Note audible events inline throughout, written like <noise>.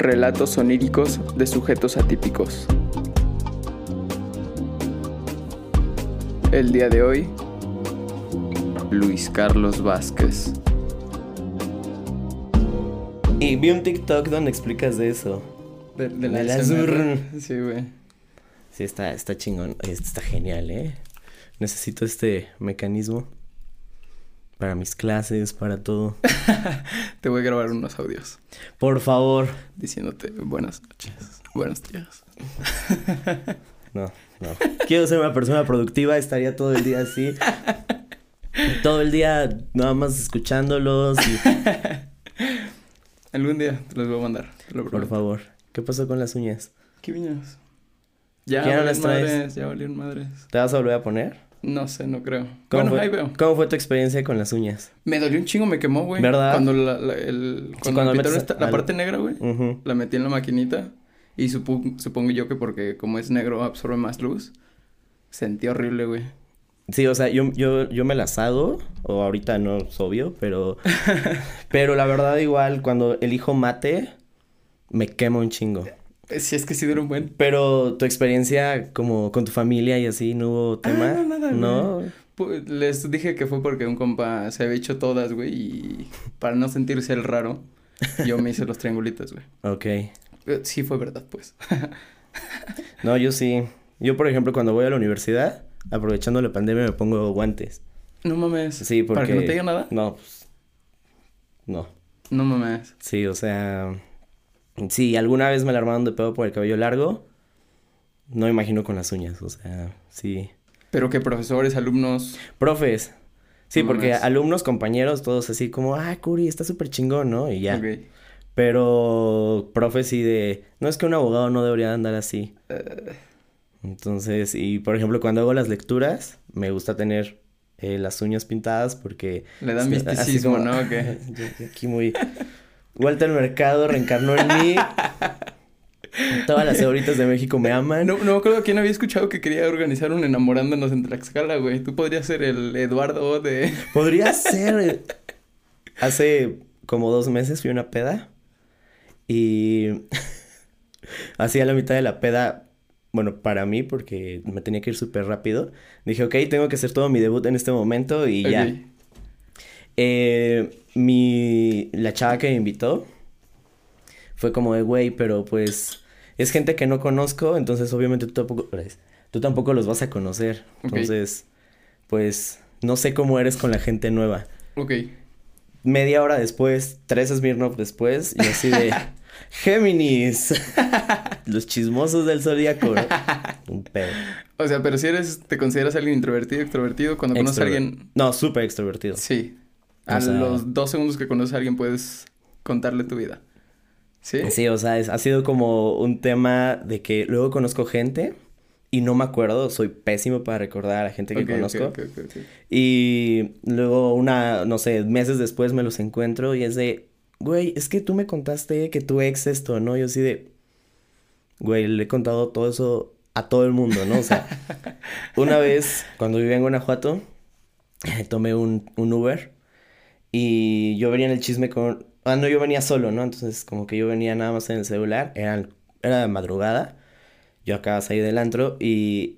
Relatos oníricos de sujetos atípicos. El día de hoy, Luis Carlos Vázquez. Y vi un TikTok donde explicas de eso. De, de De la. Zur. Sí, güey. Sí, está, está chingón. Está genial, ¿eh? Necesito este mecanismo para mis clases, para todo. <laughs> Te voy a grabar unos audios Por favor. diciéndote buenas noches, buenos días. <laughs> No, no. Quiero ser una persona productiva, estaría todo el día así. <laughs> Todo el día nada más escuchándolos y... Algún día te los voy a mandar, lo Por favor. ¿Qué pasó con las uñas? ¿Qué viñas? Ya ¿Ya no valieron las traes? madres, ya valieron madres. ¿Te vas a volver a poner? No sé, no creo. ¿Cómo, Bueno, fue, ahí veo. ¿Cómo fue tu experiencia con las uñas? Me dolió un chingo, me quemó, güey. ¿Verdad? Cuando la, la- el, cuando cuando me esta- la al- parte negra, güey. La metí en la maquinita y supu- supongo yo que porque como es negro absorbe más luz. Sentí horrible, güey. Sí, o sea, yo, yo, yo me las hago, o ahorita no es obvio, pero... <laughs> pero la verdad igual, cuando elijo mate, me quema un chingo. Si es que sí dura un buen. Pero tu experiencia como con tu familia y así, ¿no hubo tema? no, nada. ¿No? Pu- Les dije que fue porque un compa se había hecho todas, güey, y para no sentirse el raro, yo me hice los triangulitos, güey. <laughs> Ok. Eh, Sí fue verdad, pues. <laughs> No, yo sí. Yo, por ejemplo, cuando voy a la universidad, aprovechando la pandemia, me pongo guantes. No mames. Sí, porque... ¿Para que no te diga nada? No, pues... No. No mames. Sí, o sea... Sí, alguna vez me la armaron de pedo por el cabello largo. No me imagino con las uñas, o sea, sí. Pero que profesores, alumnos. Profes. Sí, porque alumnos, compañeros, todos así como, ah, Curi, está súper chingón, ¿no? Y ya. Pero profes sí de, no es que un abogado no debería andar así. Eh, Entonces, y por ejemplo, cuando hago las lecturas, me gusta tener eh, las uñas pintadas porque... Le da así misticismo, como- ¿no? <laughs> Aquí muy... Walter Mercado reencarnó en mí. Todas las señoritas de México me aman. No, no me acuerdo quién había escuchado que quería organizar un enamorándonos en Tlaxcala, güey. Tú podrías ser el Eduardo de... <laughs> Podría ser. Hace como dos meses fui a una peda y <laughs> así a la mitad de la peda, bueno, para mí, porque me tenía que ir súper rápido, dije, ok, tengo que hacer todo mi debut en este momento y ya. Eh, mi, la chava que me invitó fue como de, güey, pero pues es gente que no conozco, entonces obviamente tú tampoco, tú tampoco los vas a conocer. Entonces, pues no sé cómo eres con la gente nueva. Ok. Media hora después, tres Smirnoff después, y así de <laughs> Géminis, los chismosos del zodiaco. <laughs> Un pedo. O sea, pero si eres, te consideras alguien introvertido, extrovertido, cuando conoces a alguien... No, súper extrovertido. Sí. O A sea- los dos segundos que conoces a alguien puedes contarle tu vida. ¿Sí? Sí, o sea, es- ha sido como un tema de que luego conozco gente y no me acuerdo, soy pésimo para recordar a la gente que Ok, ok, conozco. ok, ok, ok. Y luego una, no sé, meses después me los encuentro y es de, güey, es que tú me contaste que tu ex esto, ¿no? Yo así de, güey, le he contado todo eso a todo el mundo, ¿no? O sea, <laughs> una vez cuando vivía en Guanajuato, tomé un, un Uber y yo venía en el chisme con, ah, no, yo venía solo, ¿no? Entonces como que yo venía nada más en el celular, era, era de madrugada, yo acababa de salir del antro y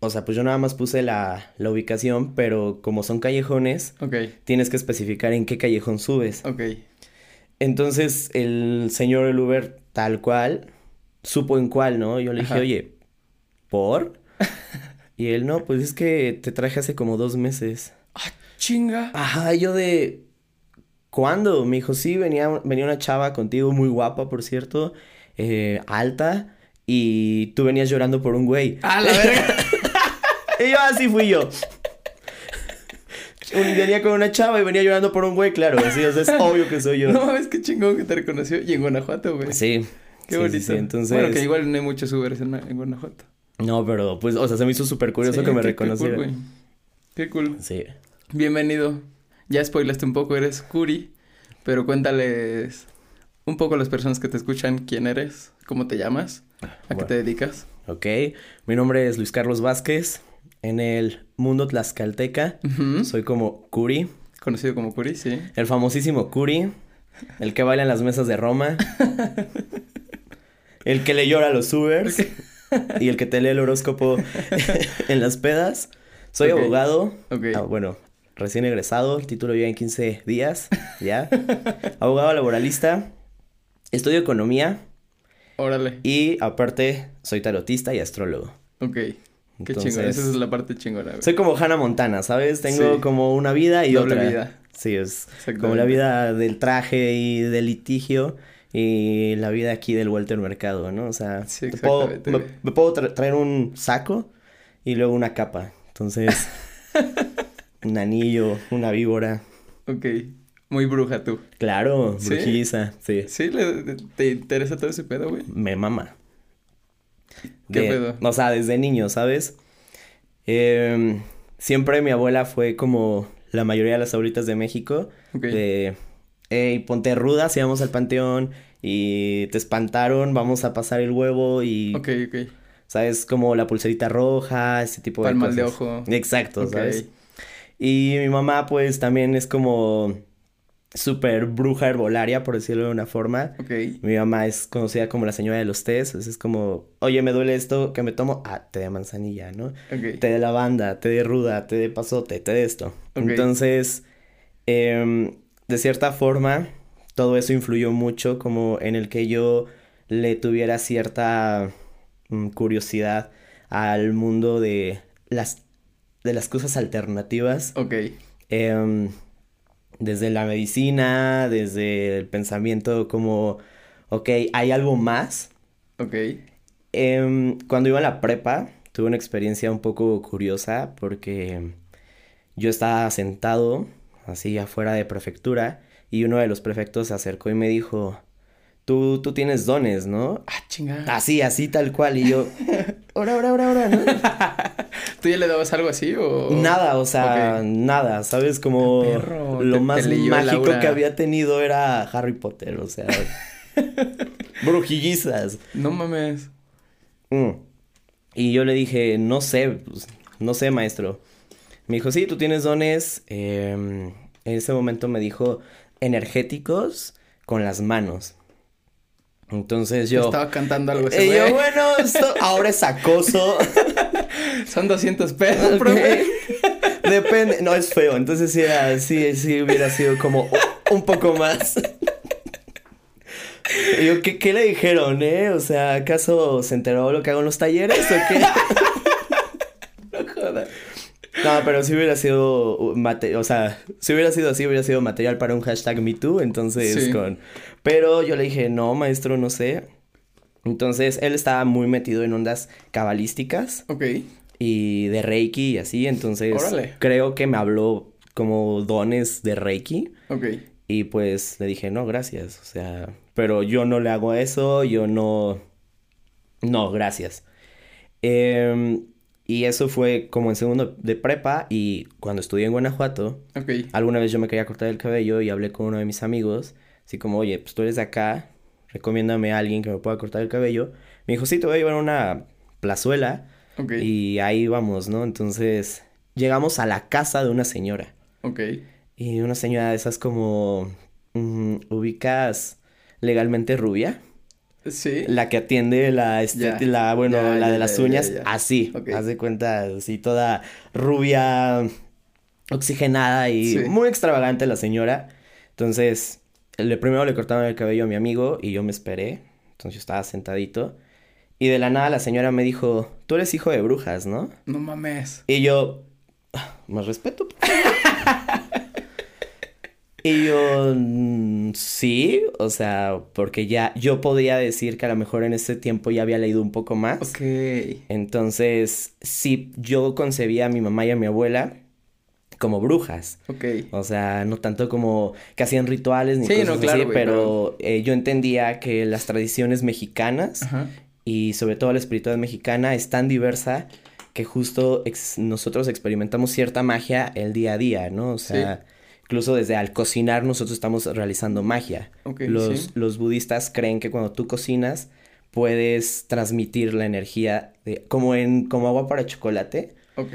o sea, pues yo nada más puse la, la ubicación, pero como son callejones, Ok, tienes que especificar en qué callejón subes. ok. Entonces el señor del Uber, tal cual, supo en cuál, ¿no? Yo le dije, Ajá. oye, ¿por? <laughs> Y él, no, pues es que te traje hace como dos meses. Chinga. Ajá, yo de... ¿Cuándo? Me dijo, sí, venía, venía una chava contigo, muy guapa, por cierto, eh, alta, y tú venías llorando por un güey. ¡A la verga! <laughs> Y yo así fui yo. Un- Venía con una chava y venía llorando por un güey, claro. Así, o sea, es obvio que soy yo. no mames, qué chingón que te reconoció. Y en Guanajuato, güey. Sí. Qué sí, bonito. sí, entonces... Bueno, que igual no hay muchos Ubers en, en Guanajuato. No, pero pues, o sea, se me hizo súper curioso que me reconociera. Qué cool, güey. Qué cool. Sí. Bienvenido. Ya spoilaste un poco, eres Curi. Pero cuéntales un poco a las personas que te escuchan quién eres, cómo te llamas, a qué te dedicas. Ok. Mi nombre es Luis Carlos Vázquez. En el mundo tlaxcalteca soy como Curi. Conocido como Curi, sí. El famosísimo Curi. El que baila en las mesas de Roma. <laughs> el que le llora a los Ubers y el que te lee el horóscopo <laughs> en las pedas. Soy abogado. Ok. Ah, bueno, recién egresado, el título ya en 15 días, ya. <laughs> abogado laboralista. Estudio economía Órale. y aparte soy tarotista y astrólogo. Ok. Qué Entonces, chingón. Esa es la parte chingona, güey. Soy como Hannah Montana, ¿sabes? Tengo Sí. como una vida y Doble otra. vida. Sí, es como la vida del traje y del litigio y la vida aquí del Walter Mercado, ¿no? O sea, Sí, te puedo- exactamente, me, puedo tra- traer un saco y luego una capa. Entonces, <laughs> un anillo, una víbora. Ok. Muy bruja tú. Claro, brujiza, sí. ¿Sí? ¿Te interesa todo ese pedo, güey? Me mama. ¿Qué De- pedo? O sea, desde niño, ¿sabes? Em, siempre mi abuela fue como la mayoría de las abuelitas de México. Ok. De, hey, ponte ruda si vamos al panteón y te espantaron, vamos a pasar el huevo y, Ok, ok. ¿sabes? Como la pulserita roja, ese tipo de Palmas cosas. de ojo. Exacto. ¿sabes? Y mi mamá, pues, también es como súper bruja herbolaria, por decirlo de una forma. Ok. Mi mamá es conocida como la señora de los tés, es como, oye, me duele esto, ¿qué me tomo? Ah, té de manzanilla, ¿no? Ok. Té de lavanda, té de ruda, té de pasote, té de esto. Ok. Entonces, em, de cierta forma, todo eso influyó mucho como en el que yo le tuviera cierta mm, curiosidad al mundo de las, de las cosas alternativas. Ok. Em, desde la medicina, desde el pensamiento como, ok, hay algo más. Ok. Em, cuando iba a la prepa, tuve una experiencia un poco curiosa porque yo estaba sentado así afuera de prefectura y uno de los prefectos se acercó y me dijo, tú, tú tienes dones, ¿no? Ah, chingada. Así, así tal cual. Y yo, <laughs> ahora, ahora, ahora, ahora, ¿no? <laughs> ¿Tú ya le dabas algo así o...? Nada, o sea, nada, ¿sabes? Como perro, lo te- más mágico que había tenido era Harry Potter, o sea, <laughs> brujillizas. No mames. Mm. Y yo le dije, no sé, pues, no sé, maestro. Me dijo, sí, tú tienes dones. em, en ese momento me dijo, energéticos con las manos. Entonces yo... Estaba cantando algo así. Eh, yo, bueno, esto ahora es acoso. <laughs> Son 200 pesos, profe. <laughs> Depende, no es feo, entonces sí, era- sí, sí hubiera sido como un poco más. Y yo, ¿qué, ¿qué le dijeron, eh? O sea, ¿acaso se enteró lo que hago en los talleres o qué? <laughs> No jodas. No, pero si hubiera sido, mate o sea, si hubiera sido así, hubiera sido material para un hashtag MeToo, entonces Sí. con... Pero yo le dije, no, maestro, no sé. Entonces, él estaba muy metido en ondas cabalísticas. Ok. Y de Reiki y así, entonces Órale. creo que me habló como dones de Reiki Ok. y pues le dije, no, gracias, o sea, pero yo no le hago eso, yo no, no, gracias. Em, y eso fue como en segundo de prepa y cuando estudié en Guanajuato, alguna vez yo me quería cortar el cabello y hablé con uno de mis amigos, así como, oye, pues tú eres de acá, recomiéndame a alguien que me pueda cortar el cabello. Me dijo, sí, te voy a llevar a una plazuela. Y ahí vamos, ¿no? Entonces llegamos a la casa de una señora. Ok. Y una señora de esas como... mm, ubicas legalmente rubia. Sí. La que atiende la, este, Ya, la bueno, ya, la de las ya, uñas. Así. Ok. Haz de cuenta, así toda rubia, oxigenada y Sí. muy extravagante la señora. Entonces, le primero le cortaron el cabello a mi amigo y yo me esperé. Entonces yo estaba sentadito. Y de la nada la señora me dijo, tú eres hijo de brujas, ¿no? No mames. Y yo, "Ah, más respeto. <laughs> y yo, "Mm, sí, o sea, porque ya yo podía decir que a lo mejor en ese tiempo ya había leído un poco más. Ok. Entonces, sí, yo concebía a mi mamá y a mi abuela como brujas. Ok. O sea, no tanto como que hacían rituales ni Sí, cosas no, claro, así, pero eh, yo entendía que las tradiciones mexicanas Ajá. Y sobre todo la espiritualidad mexicana es tan diversa que justo ex- nosotros experimentamos cierta magia el día a día, ¿no? O sea, incluso desde al cocinar nosotros estamos realizando magia. Los, sí. los budistas creen que cuando tú cocinas puedes transmitir la energía de, como en como agua para chocolate. Ok.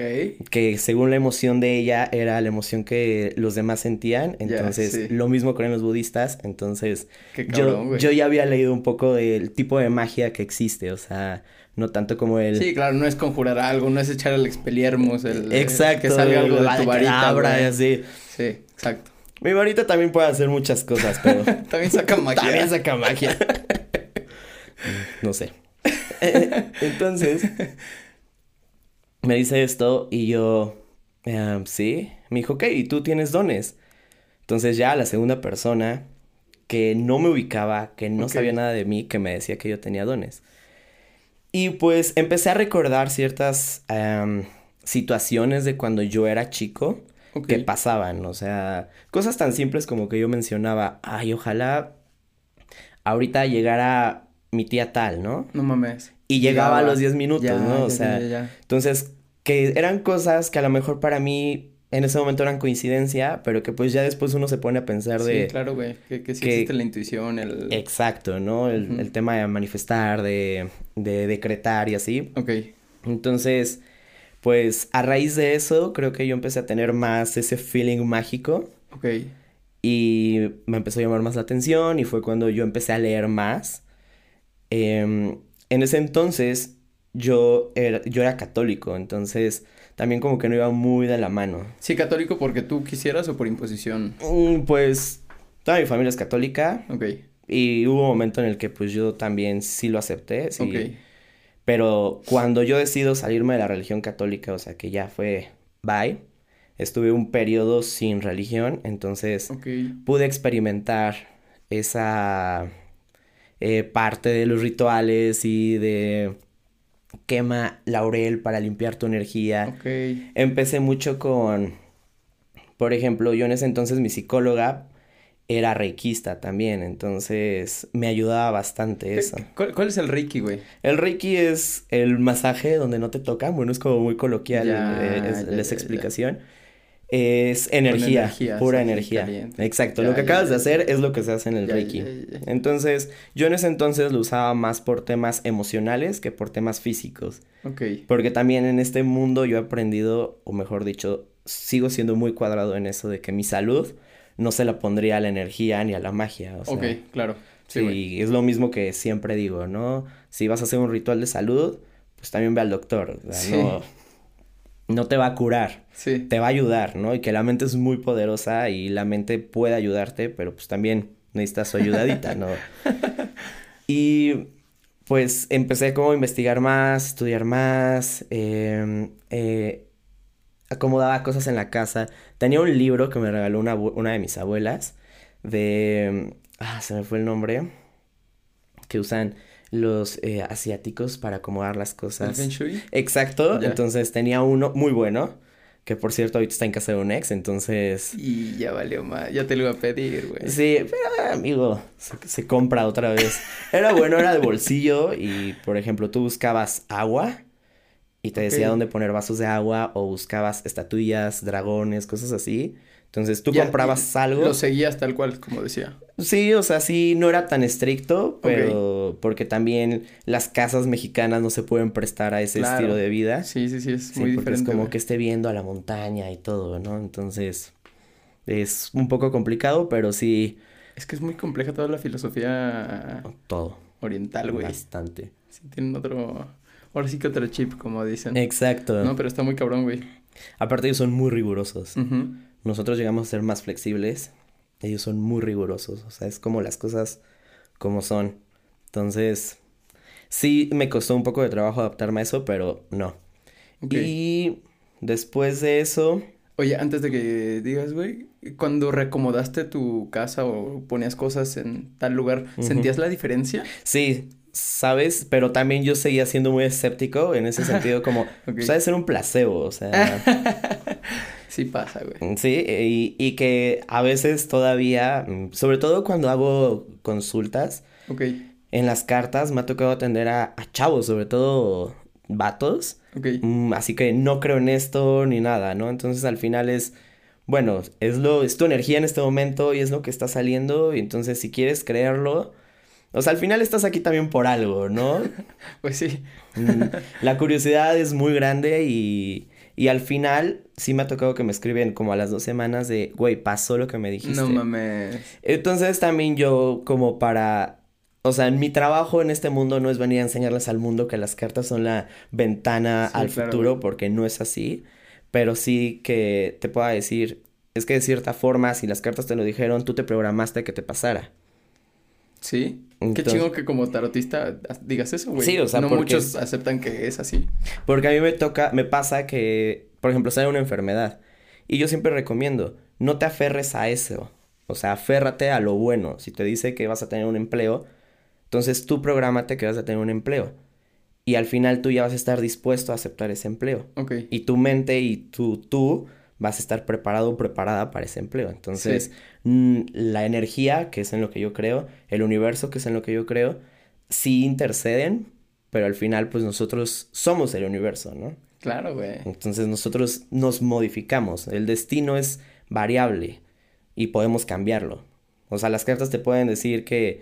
Que según la emoción de ella era la emoción que los demás sentían. Entonces, sí. lo mismo creen los budistas. Entonces, Qué cabrón, yo, yo ya había leído un poco del tipo de magia que existe. O sea, no tanto como el. Sí, claro, no es conjurar algo, no es echar el expeliermus, el... Exacto. Que salga algo de tu varita, y así. Sí, exacto. Mi varita también puede hacer muchas cosas, pero. <laughs> También saca <laughs> magia. También saca magia. <laughs> no sé. Eh, Entonces, me dice esto y yo, "Ah, sí. Me dijo, ok, ¿y tú tienes dones? Entonces ya la segunda persona que no me ubicaba, que no sabía nada de mí, que me decía que yo tenía dones. Y pues empecé a recordar ciertas am, situaciones de cuando yo era chico que pasaban, o sea, cosas tan simples como que yo mencionaba, ay, ojalá ahorita llegara mi tía tal, ¿no? No mames. Y llegaba a los 10 minutos, Ya, ¿no? O ya, sea, ya. entonces, que eran cosas que a lo mejor para mí en ese momento eran coincidencia, pero que pues ya después uno se pone a pensar de... Sí, claro, güey. Que, que sí que- existe la intuición, el... Exacto, ¿no? El, el tema de manifestar, de, de decretar y así. Ok. Entonces, pues a raíz de eso, creo que yo empecé a tener más ese feeling mágico Ok. y me empezó a llamar más la atención y fue cuando yo empecé a leer más. Em, en ese entonces yo era, yo era católico, entonces también como que no iba muy de la mano. Sí, católico porque tú quisieras o por imposición. Mm, Pues toda mi familia es católica Ok. y hubo un momento en el que pues yo también sí lo acepté, sí. Ok. Pero cuando yo decido salirme de la religión católica, o sea que ya fue bye, estuve un periodo sin religión, entonces pude experimentar esa eh, parte de los rituales y de quema laurel para limpiar tu energía. Empecé mucho con, por ejemplo, yo en ese entonces mi psicóloga era reikista también, entonces me ayudaba bastante ¿Qué- eso. ¿Cuál, cuál es el Reiki, güey? El Reiki es el masaje donde no te tocan, bueno, es como muy coloquial Ya, eh, es- ya, la ya, explicación. Es energía, energía, pura energía. caliente. Exacto, Ya, lo que ya, acabas de hacer es lo que se hace en el Reiki. Entonces, yo en ese entonces lo usaba más por temas emocionales que por temas físicos. Ok. Porque también en este mundo yo he aprendido, o mejor dicho, sigo siendo muy cuadrado en eso de que mi salud no se la pondría a la energía ni a la magia. O sea, Ok, claro. Sí, es lo mismo que siempre digo, ¿no? Si vas a hacer un ritual de salud, pues también ve al doctor. O sea, Sí. no, no te va a curar, Sí. te va a ayudar, ¿no? Y que la mente es muy poderosa y la mente puede ayudarte, pero pues también necesitas su ayudadita, ¿no? <laughs> Y pues empecé como a investigar más, estudiar más, em, eh, acomodaba cosas en la casa. Tenía un libro que me regaló una, una de mis abuelas de... Ah, se me fue el nombre. Que usan los eh, asiáticos para acomodar las ¿El cosas. Feng Shui? Exacto, Ya. entonces tenía uno muy bueno, que por cierto ahorita está en casa de un ex, entonces... Y ya valió más. Ya te lo iba a pedir, güey. Sí, pero amigo, se, se compra otra vez. Era bueno, era de bolsillo y, por ejemplo, tú buscabas agua y te decía dónde poner vasos de agua o buscabas estatuillas, dragones, cosas así. Entonces tú Ya, comprabas algo. Lo seguías tal cual, como decía. Sí, o sea, sí, no era tan estricto, pero porque también las casas mexicanas no se pueden prestar a ese Claro. estilo de vida. Sí, sí, sí, es Sí, muy porque diferente. es como que esté viendo a la montaña y todo, ¿no? Entonces, es un poco complicado, pero sí, Es que es muy compleja toda la filosofía todo. oriental, güey. Bastante. Sí, tienen otro... Ahora sí que otro chip, como dicen. Exacto. No, pero está muy cabrón, güey. Aparte ellos son muy rigurosos. Ujú. Nosotros llegamos a ser más flexibles. Ellos son muy rigurosos. O sea, es como las cosas como son. Entonces, sí me costó un poco de trabajo adaptarme a eso, pero no. Y después de eso, Oye, antes de que digas, güey, cuando reacomodaste tu casa o ponías cosas en tal lugar. ¿sentías la diferencia? sí, sabes, pero también yo seguía siendo muy escéptico en ese <laughs> sentido, como, Ok. pues ha de ser un placebo, o sea. <laughs> Sí pasa, güey. Sí, y, y que a veces todavía, mm, sobre todo cuando hago consultas, en las cartas me ha tocado atender a, a chavos, sobre todo vatos, mm, así que no creo en esto ni nada, ¿no? Entonces al final es, bueno, es lo, es tu energía en este momento y es lo que está saliendo, y entonces si quieres creerlo, o sea, al final estás aquí también por algo, ¿no? <laughs> Pues sí. Mm, La curiosidad es muy grande y, Y al final, sí me ha tocado que me escriben como a las dos semanas de, güey, pasó lo que me dijiste. No mames. Entonces también yo como para, o sea, mi trabajo en este mundo no es venir a enseñarles al mundo que las cartas son la ventana Sí, al claro, futuro, porque no es así, pero sí que te pueda decir, es que de cierta forma, si las cartas te lo dijeron, tú te programaste que te pasara. Sí. Qué chingo que como tarotista digas eso, güey. Sí, o sea, no porque- muchos aceptan que es así. Porque a mí me toca, me pasa que, por ejemplo, sale una enfermedad. Y yo siempre recomiendo, no te aferres a eso. O sea, aférrate a lo bueno. Si te dice que vas a tener un empleo, entonces tú prográmate que vas a tener un empleo. Y al final tú ya vas a estar dispuesto a aceptar ese empleo. Ok. Y tu mente y tú, tú vas a estar preparado o preparada para ese empleo. Entonces, Sí. mm, la energía, que es en lo que yo creo, el universo, que es en lo que yo creo, sí interceden, pero al final, pues nosotros somos el universo, ¿no? Claro, güey. Entonces nosotros nos modificamos. El destino es variable y podemos cambiarlo. O sea, las cartas te pueden decir que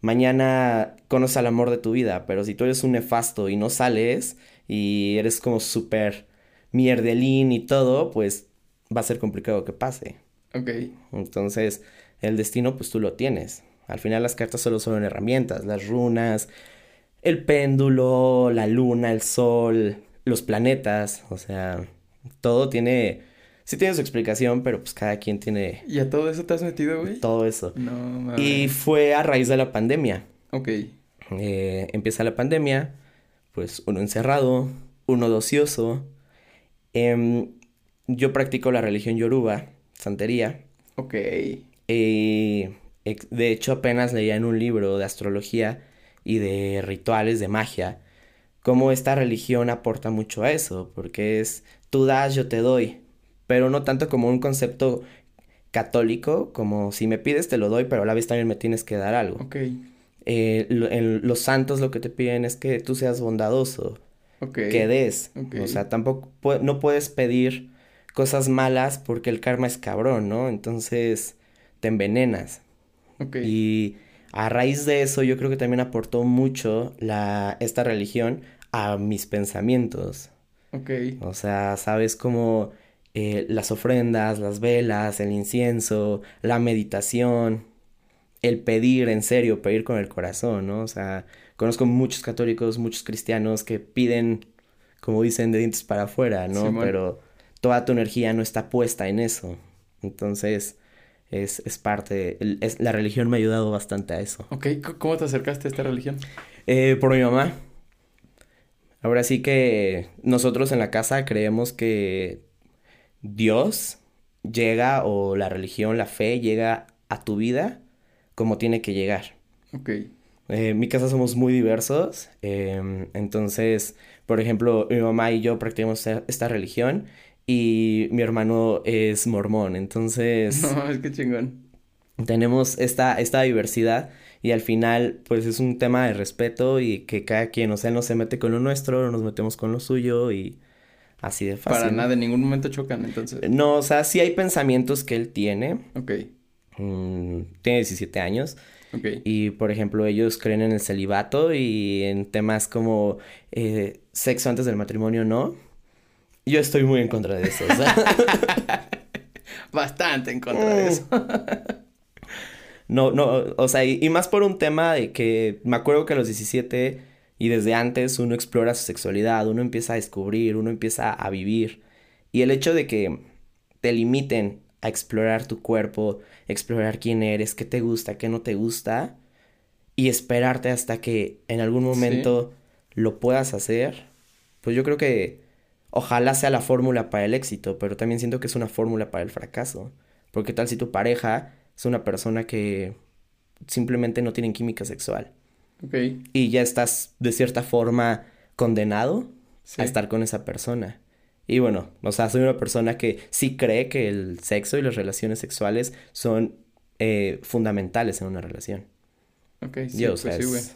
mañana conoces al amor de tu vida, pero si tú eres un nefasto y no sales y eres como súper mierdelín y todo, pues va a ser complicado que pase. Ok. Entonces, el destino, pues tú lo tienes. Al final las cartas solo son herramientas, las runas, el péndulo, la luna, el sol, los planetas, o sea, todo tiene, sí tiene su explicación, pero pues cada quien tiene ¿Y a todo eso te has metido, güey? todo eso. No mames. Y fue a raíz de la pandemia. Ok. Eh, empieza la pandemia, pues uno encerrado, uno de ocioso. Yo practico la religión yoruba, santería. Ok. Eh, de hecho, apenas leía en un libro de astrología y de rituales de magia, cómo esta religión aporta mucho a eso, porque es tú das, yo te doy, pero no tanto como un concepto católico, como si me pides te lo doy, pero a la vez también me tienes que dar algo. Ok. Eh, lo- en los santos lo que te piden es que tú seas bondadoso, Ok. que des, Ok. o sea, tampoco no puedes pedir cosas malas porque el karma es cabrón, ¿no? Entonces te envenenas. Ok. Y a raíz de eso yo creo que también aportó mucho la, esta religión a mis pensamientos. Ok. O sea, sabes como eh, las ofrendas, las velas, el incienso, la meditación, el pedir en serio, pedir con el corazón, ¿no? O sea, conozco muchos católicos, muchos cristianos que piden, como dicen, de dientes para afuera, ¿no? Simón. Pero toda tu energía no está puesta en eso. Entonces, es, es parte, es, la religión me ha ayudado bastante a eso. Ok. ¿Cómo te acercaste a esta religión? Eh, por mi mamá. Ahora sí que nosotros en la casa creemos que Dios llega o la religión, la fe llega a tu vida como tiene que llegar. Ok. Eh, en mi casa somos muy diversos, em, entonces, por ejemplo, mi mamá y yo practicamos esta, esta religión y mi hermano es mormón, entonces <laughs> No, es que chingón. tenemos esta, esta diversidad y al final pues es un tema de respeto y que cada quien, o sea, él no se mete con lo nuestro, no nos metemos con lo suyo y así de fácil. Para nada, en ningún momento chocan, entonces. No, o sea, sí hay pensamientos que él tiene, Ok. mm, tiene 17 años Ok. y por ejemplo ellos creen en el celibato y en temas como eh, sexo antes del matrimonio, ¿no? Yo estoy muy en contra de eso, o sea, <laughs> Bastante en contra de Mm. eso. <laughs> No, no, o sea, y, y más por un tema de que me acuerdo que a los 17 y desde antes uno explora su sexualidad, uno empieza a descubrir, uno empieza a vivir. Y el hecho de que te limiten a explorar tu cuerpo, explorar quién eres, qué te gusta, qué no te gusta, y esperarte hasta que en algún momento lo puedas hacer, pues yo creo que ojalá sea la fórmula para el éxito, pero también siento que es una fórmula para el fracaso. Porque tal si tu pareja es una persona que simplemente no tienen química sexual Ok. y ya estás de cierta forma condenado Sí. a estar con esa persona. Y bueno, o sea, soy una persona que sí cree que el sexo y las relaciones sexuales son eh, fundamentales en una relación. Ok, sí, Yo, o pues sea, sí, güey. es-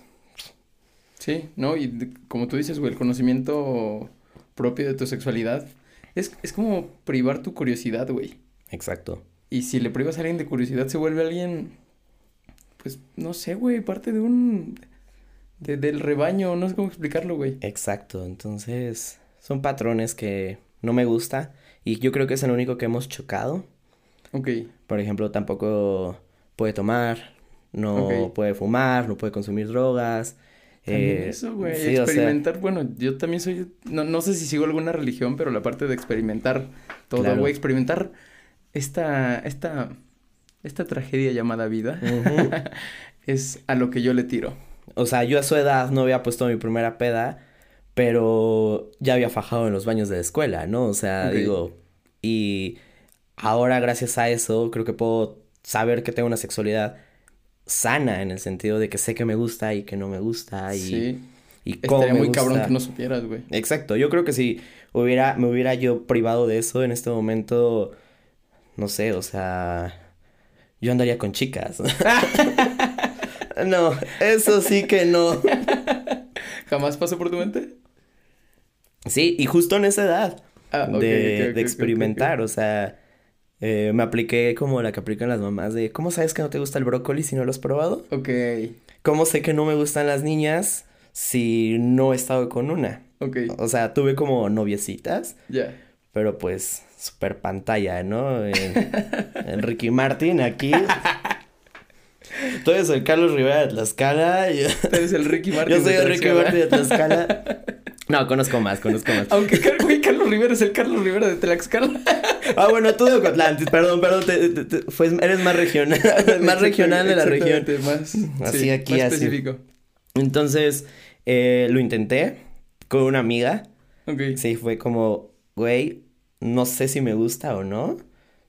Sí, ¿no? Y como tú dices, güey, el conocimiento propio de tu sexualidad es, es como privar tu curiosidad, güey. Exacto. Y si le privas a alguien de curiosidad, se vuelve alguien, pues, no sé, güey, parte de un, de- del rebaño, no sé cómo explicarlo, güey. Exacto. Entonces, son patrones que no me gusta. Y yo creo que es el único que hemos chocado. Ok. Por ejemplo, tampoco puede tomar, no puede fumar, no puede consumir drogas. También eh, eso, güey, sí, o sea, experimentar, bueno, yo también soy, no, no sé si sigo alguna religión, pero la parte de experimentar todo, Claro. güey, experimentar esta, esta, esta tragedia llamada vida, <laughs> es a lo que yo le tiro. O sea, yo a su edad no había puesto mi primera peda, pero ya había fajado en los baños de la escuela, ¿no? O sea, digo, y ahora gracias a eso creo que puedo saber que tengo una sexualidad sana en el sentido de que sé que me gusta y que no me gusta y, sí, y cómo estaría me muy cabrón gusta. que no supieras, güey. Exacto, yo creo que si hubiera, me hubiera yo privado de eso en este momento, no sé, o sea, yo andaría con chicas. <laughs> No, eso sí que no. ¿Jamás pasó por tu mente? Sí, y justo en esa edad Ah, ok, de, experimentar, o sea, eh, me apliqué como la que aplican las mamás de, ¿cómo sabes que no te gusta el brócoli si no lo has probado? Ok, ¿Cómo sé que no me gustan las niñas si no he estado con una? ok, O sea, tuve como noviecitas, ya. pero pues super pantalla, ¿no? En, <laughs> Ricky Martin aquí. Tú eres el Carlos Rivera de Tlaxcala. Yo, Tú eres el Ricky <laughs> Martin. yo soy el Ricky. Martin de Tlaxcala. <laughs> No, conozco más, conozco más. <laughs> Aunque, güey, Carlos Rivera es el Carlos Rivera de Tlaxcala. <laughs> Ah, bueno, tú de Ocotlán, perdón, perdón, te- te- te- fue- eres más regional, <laughs> más regional de la región. Más, Así sí, aquí, más así. específico. Entonces, eh, lo intenté con una amiga. Ok. Sí, fue como, güey, no sé si me gusta o no.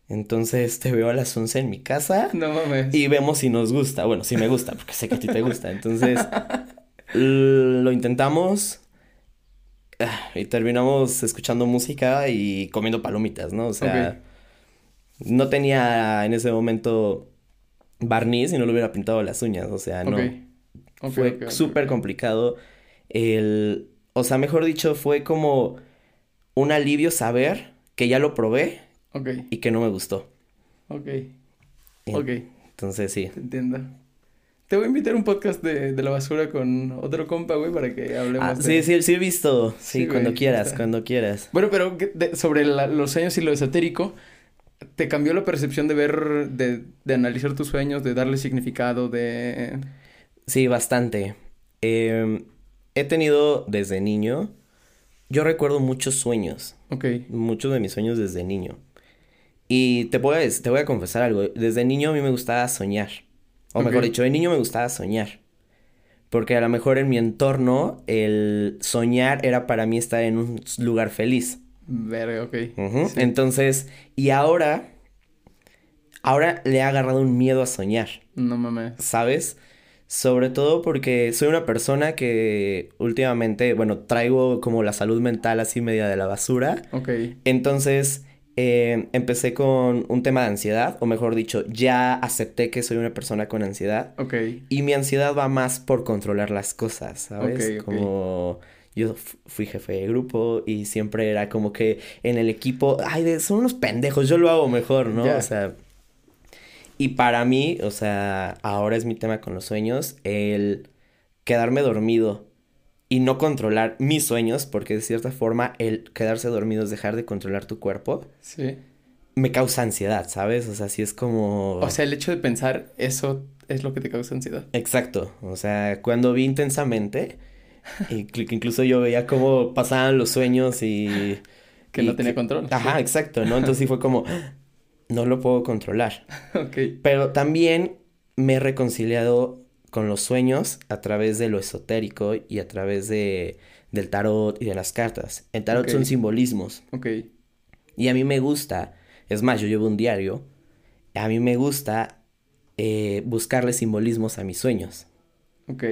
Entonces te veo a las 11 en mi casa No mames. y vemos si nos gusta. Bueno, si me gusta, porque sé que a ti te gusta. Entonces, lo intentamos y terminamos escuchando música y comiendo palomitas, ¿no? O sea, no tenía en ese momento barniz y no le hubiera pintado las uñas, o sea, no. Fue súper complicado. El, o sea, mejor dicho, fue como un alivio saber que ya lo probé y que no me gustó. ok, Y- ok. Entonces, sí. Te entiendo. Te voy a invitar a un podcast de, de la basura con otro compa, güey, para que hablemos Ah, de... sí, sí, sí he visto. Sí, Sí, cuando güey, quieras, está. cuando quieras. Bueno, pero ¿qué- de- sobre la- los sueños y lo esotérico, ¿te cambió la percepción de ver, de, de analizar tus sueños, de darle significado, de... Sí, bastante. Em, he tenido desde niño, yo recuerdo muchos sueños, Ok, muchos de mis sueños desde niño. Y te voy a, te voy a confesar algo, desde niño a mí me gustaba soñar. O mejor dicho, de niño me gustaba soñar. Porque a lo mejor en mi entorno el soñar era para mí estar en un lugar feliz. verga, ok. Sí. Entonces, y ahora, ahora le he agarrado un miedo a soñar. No mames. ¿sabes? Sobre todo porque soy una persona que últimamente, bueno, traigo como la salud mental así media de la basura. Ok, Entonces, eh, empecé con un tema de ansiedad, o mejor dicho, ya acepté que soy una persona con ansiedad. ok, Y mi ansiedad va más por controlar las cosas, ¿sabes? Ok, ok. Como yo fu- fui jefe de grupo y siempre era como que en el equipo, ay, de- son unos pendejos, yo lo hago mejor, ¿no? O sea, y para mí, o sea, ahora es mi tema con los sueños, el quedarme dormido y no controlar mis sueños, porque de cierta forma el quedarse dormido es dejar de controlar tu cuerpo, sí. me causa ansiedad, ¿sabes? O sea, sí es como... O sea, el hecho de pensar eso es lo que te causa ansiedad. Exacto, o sea, cuando vi intensamente, y que incluso yo veía cómo pasaban los sueños y... <laughs> Que y no tenía control. Ajá, <laughs> exacto, ¿no? Entonces sí fue como, no lo puedo controlar. <laughs> Ok, Pero también me he reconciliado con los sueños a través de lo esotérico y a través de, del tarot y de las cartas. El tarot son simbolismos ok, y a mí me gusta, es más, yo llevo un diario, a mí me gusta eh, buscarle simbolismos a mis sueños. ok,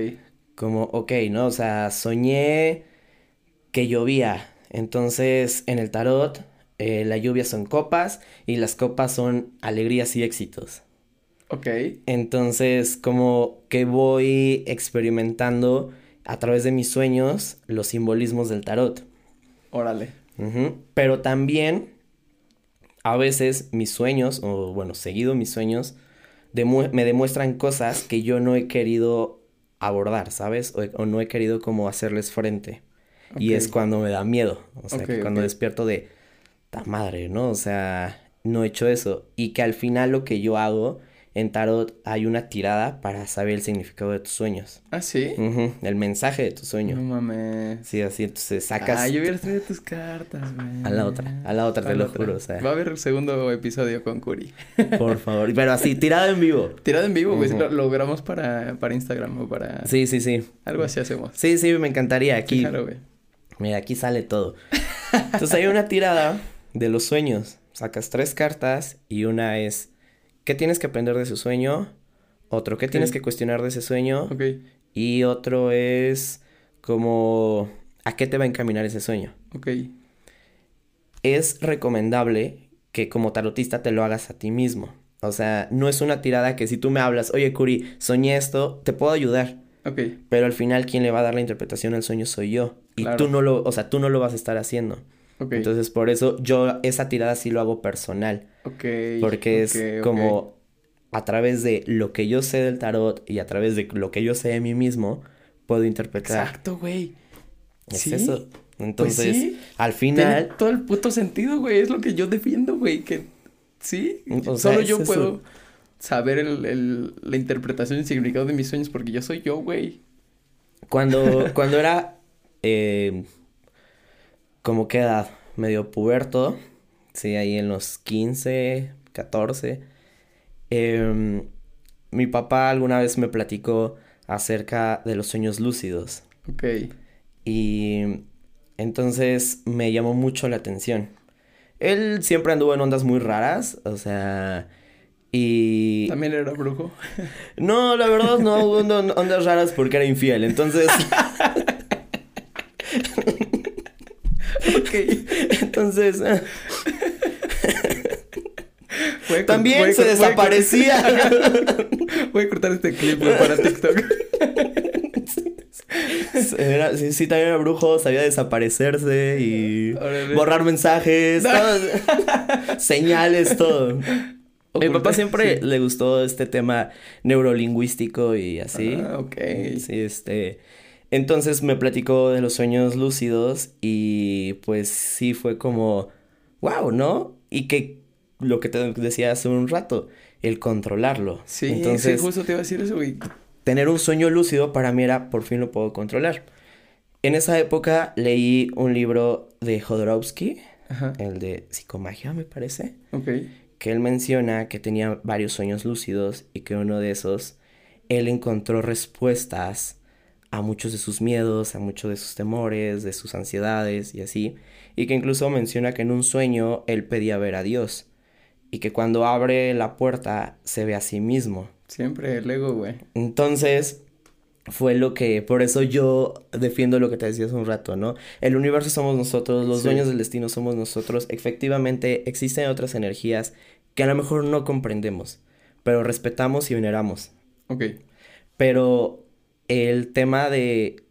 Como, ok, ¿no? O sea, soñé que llovía. Entonces, en el tarot, eh, la lluvia son copas y las copas son alegrías y éxitos. Ok, Entonces, como que voy experimentando a través de mis sueños los simbolismos del tarot. órale. Pero también, a veces mis sueños, o bueno, seguido mis sueños, demu- me demuestran cosas que yo no he querido abordar, ¿sabes? O, o no he querido como hacerles frente. Y Ok. es cuando me da miedo. O sea, que cuando despierto de, ta madre, ¿no? O sea, no he hecho eso. Y que al final lo que yo hago en tarot hay una tirada para saber el significado de tus sueños. Ah, sí. El mensaje de tu sueño. No mames. Sí, así, entonces sacas Ah, yo hubiera traído tus cartas, güey. a la otra, a la otra, A te la lo otra. juro, o sea, Va a haber el segundo episodio con Curi. <laughs> por favor. Pero así, tirada en vivo. Tirado en vivo, güey. Lo, lo grabamos para, para Instagram o para... Sí, sí, sí. Algo así hacemos. Sí, sí, me encantaría. Aquí, Claro, güey. mira, aquí sale todo. Entonces hay una tirada de los sueños. Sacas tres cartas y una es ¿qué tienes que aprender de su sueño? Otro, ¿qué tienes que cuestionar de ese sueño? Y otro es como ¿a qué te va a encaminar ese sueño? Ok. Es recomendable que como tarotista te lo hagas a ti mismo. O sea, no es una tirada que si tú me hablas, oye Curi, soñé esto, te puedo ayudar. Ok. Pero al final quien le va a dar la interpretación al sueño soy yo. Y Claro. tú no lo, o sea, tú no lo vas a estar haciendo. Entonces por eso yo esa tirada sí lo hago personal. Ok. Porque es como a través de lo que yo sé del tarot y a través de lo que yo sé de mí mismo, puedo interpretar. Exacto, güey. Es Sí. eso. Entonces, Pues sí. al Tiene final, todo el puto sentido, güey. Es lo que yo defiendo, güey. Que sí. O sea, Solo yo eso. puedo saber el, el- la interpretación y significado de mis sueños porque yo soy yo, güey. cuando, cuando era eh, como que edad, medio puberto, sí, ahí en los 15, 14, em, mi papá alguna vez me platicó acerca de los sueños lúcidos. Ok. Y entonces me llamó mucho la atención. Él siempre anduvo en ondas muy raras, o sea, y... También era brujo. <laughs> No, la verdad no <laughs> ondas raras porque era infiel, entonces... <laughs> ok. <laughs> Entonces... <laughs> Voy a cor- También voy se desaparecía. <laughs> Voy a cortar este clip güey, para TikTok. Era- sí, sí, también era brujo, sabía desaparecerse y Órale. borrar mensajes, todo, señales, todo. Mi papá siempre sí. le gustó este tema neurolingüístico y así. Ah, ok. Sí, este. Entonces me platicó de los sueños lúcidos y pues sí fue como, wow, ¿no? Y que lo que te decía hace un rato, el controlarlo. Sí, Entonces, sí, justo te iba a decir eso, güey. tener un sueño lúcido para mí era por fin lo puedo controlar. En esa época leí un libro de Jodorowsky, Ajá. el de psicomagia me parece, Ok. que él menciona que tenía varios sueños lúcidos y que uno de esos él encontró respuestas a muchos de sus miedos, a muchos de sus temores, de sus ansiedades y así, y que incluso menciona que en un sueño él pedía ver a Dios y que cuando abre la puerta se ve a sí mismo. Siempre el ego, güey. Entonces, fue lo que, por eso yo defiendo lo que te decía hace un rato, ¿no? El universo somos nosotros, los Sí. dueños del destino somos nosotros. Efectivamente, existen otras energías que a lo mejor no comprendemos, pero respetamos y veneramos. Ok. Pero el tema de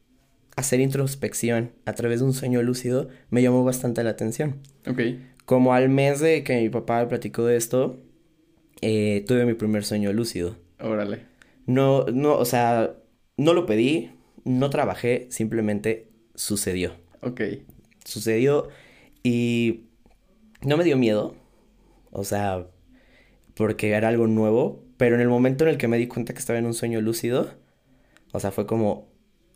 hacer introspección a través de un sueño lúcido me llamó bastante la atención. Ok. Como al mes de que mi papá me platicó de esto, eh, tuve mi primer sueño lúcido. Órale. No, no, o sea, no lo pedí, no trabajé, simplemente sucedió. Ok. Sucedió y no me dio miedo, o sea, porque era algo nuevo, pero en el momento en el que me di cuenta que estaba en un sueño lúcido, o sea, fue como,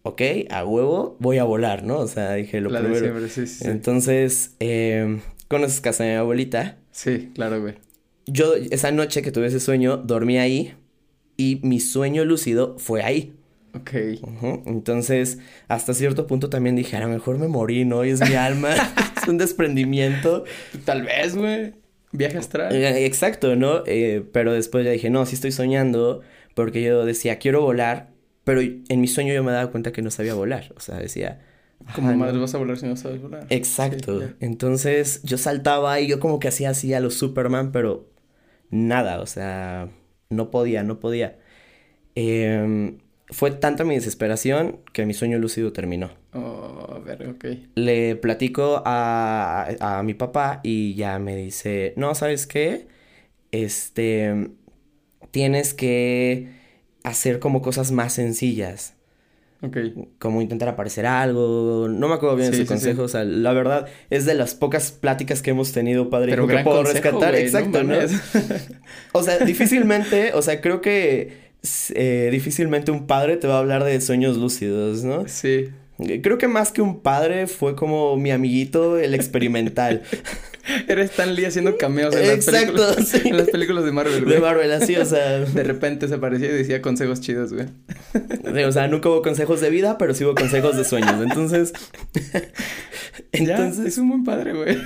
ok, a huevo, voy a volar, ¿no? O sea, dije lo primero. siempre, sí. Entonces, eh, conoces casa de mi abuelita. Sí, claro, güey. Yo esa noche que tuve ese sueño, dormí ahí y mi sueño lúcido fue ahí. Ok. Entonces, hasta cierto punto también dije, a lo mejor me morí, ¿no? Y es mi alma, <laughs> es un desprendimiento. Tal vez, güey. Viaje astral. Eh, Exacto, ¿no? Eh, pero después ya dije, no, sí estoy soñando, porque yo decía, quiero volar, pero en mi sueño yo me daba cuenta que no sabía volar. O sea, decía, Como "Ajá, madre no". vas a volar si no sabes volar. Exacto. Sí. Entonces yo saltaba y yo como que hacía así a los Superman, pero nada, o sea, no podía, no podía. Em, fue tanta mi desesperación que mi sueño lúcido terminó. Oh, a ver, ok. Le platico a, a mi papá y ya me dice, no, ¿sabes qué? Este, tienes que hacer como cosas más sencillas. Ok. Como intentar aparecer algo. No me acuerdo bien de su sí, consejo. sí. O sea, la verdad es de las pocas pláticas que hemos tenido, padre, Pero hijo, que gran puedo consejo, rescatar. Exacto, ¿no? <laughs> O sea, difícilmente, o sea, creo que eh, difícilmente un padre te va a hablar de sueños lúcidos, ¿no? Sí. Creo que más que un padre fue como mi amiguito, el experimental. <laughs> Eres Stan Lee haciendo cameos en las películas. <laughs> sí. En las películas de Marvel, güey. De Marvel, así, o sea. De repente se aparecía y decía consejos chidos, güey. O sea, nunca hubo consejos de vida, pero sí hubo consejos de sueños. Entonces. <laughs> Ya, Entonces. es un buen padre, güey.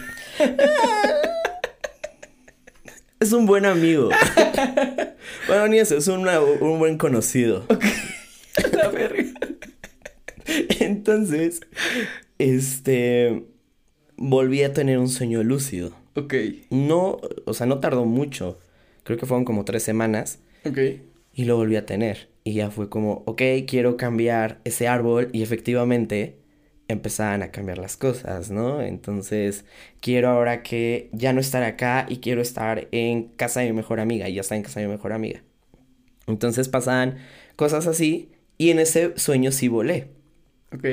Es un buen amigo. bueno, ni eso, es una- un buen conocido. La verga. Entonces, este. Volví a tener un sueño lúcido. Ok. No, o sea, no tardó mucho. Creo que fueron como tres semanas. Ok. Y lo volví a tener. Y ya fue como, ok, quiero cambiar ese árbol. Y efectivamente empezaban a cambiar las cosas, ¿no? Entonces, quiero ahora que ya no estar acá y quiero estar en casa de mi mejor amiga. Y ya está en casa de mi mejor amiga. Entonces pasaban cosas así. Y en ese sueño sí volé. Ok.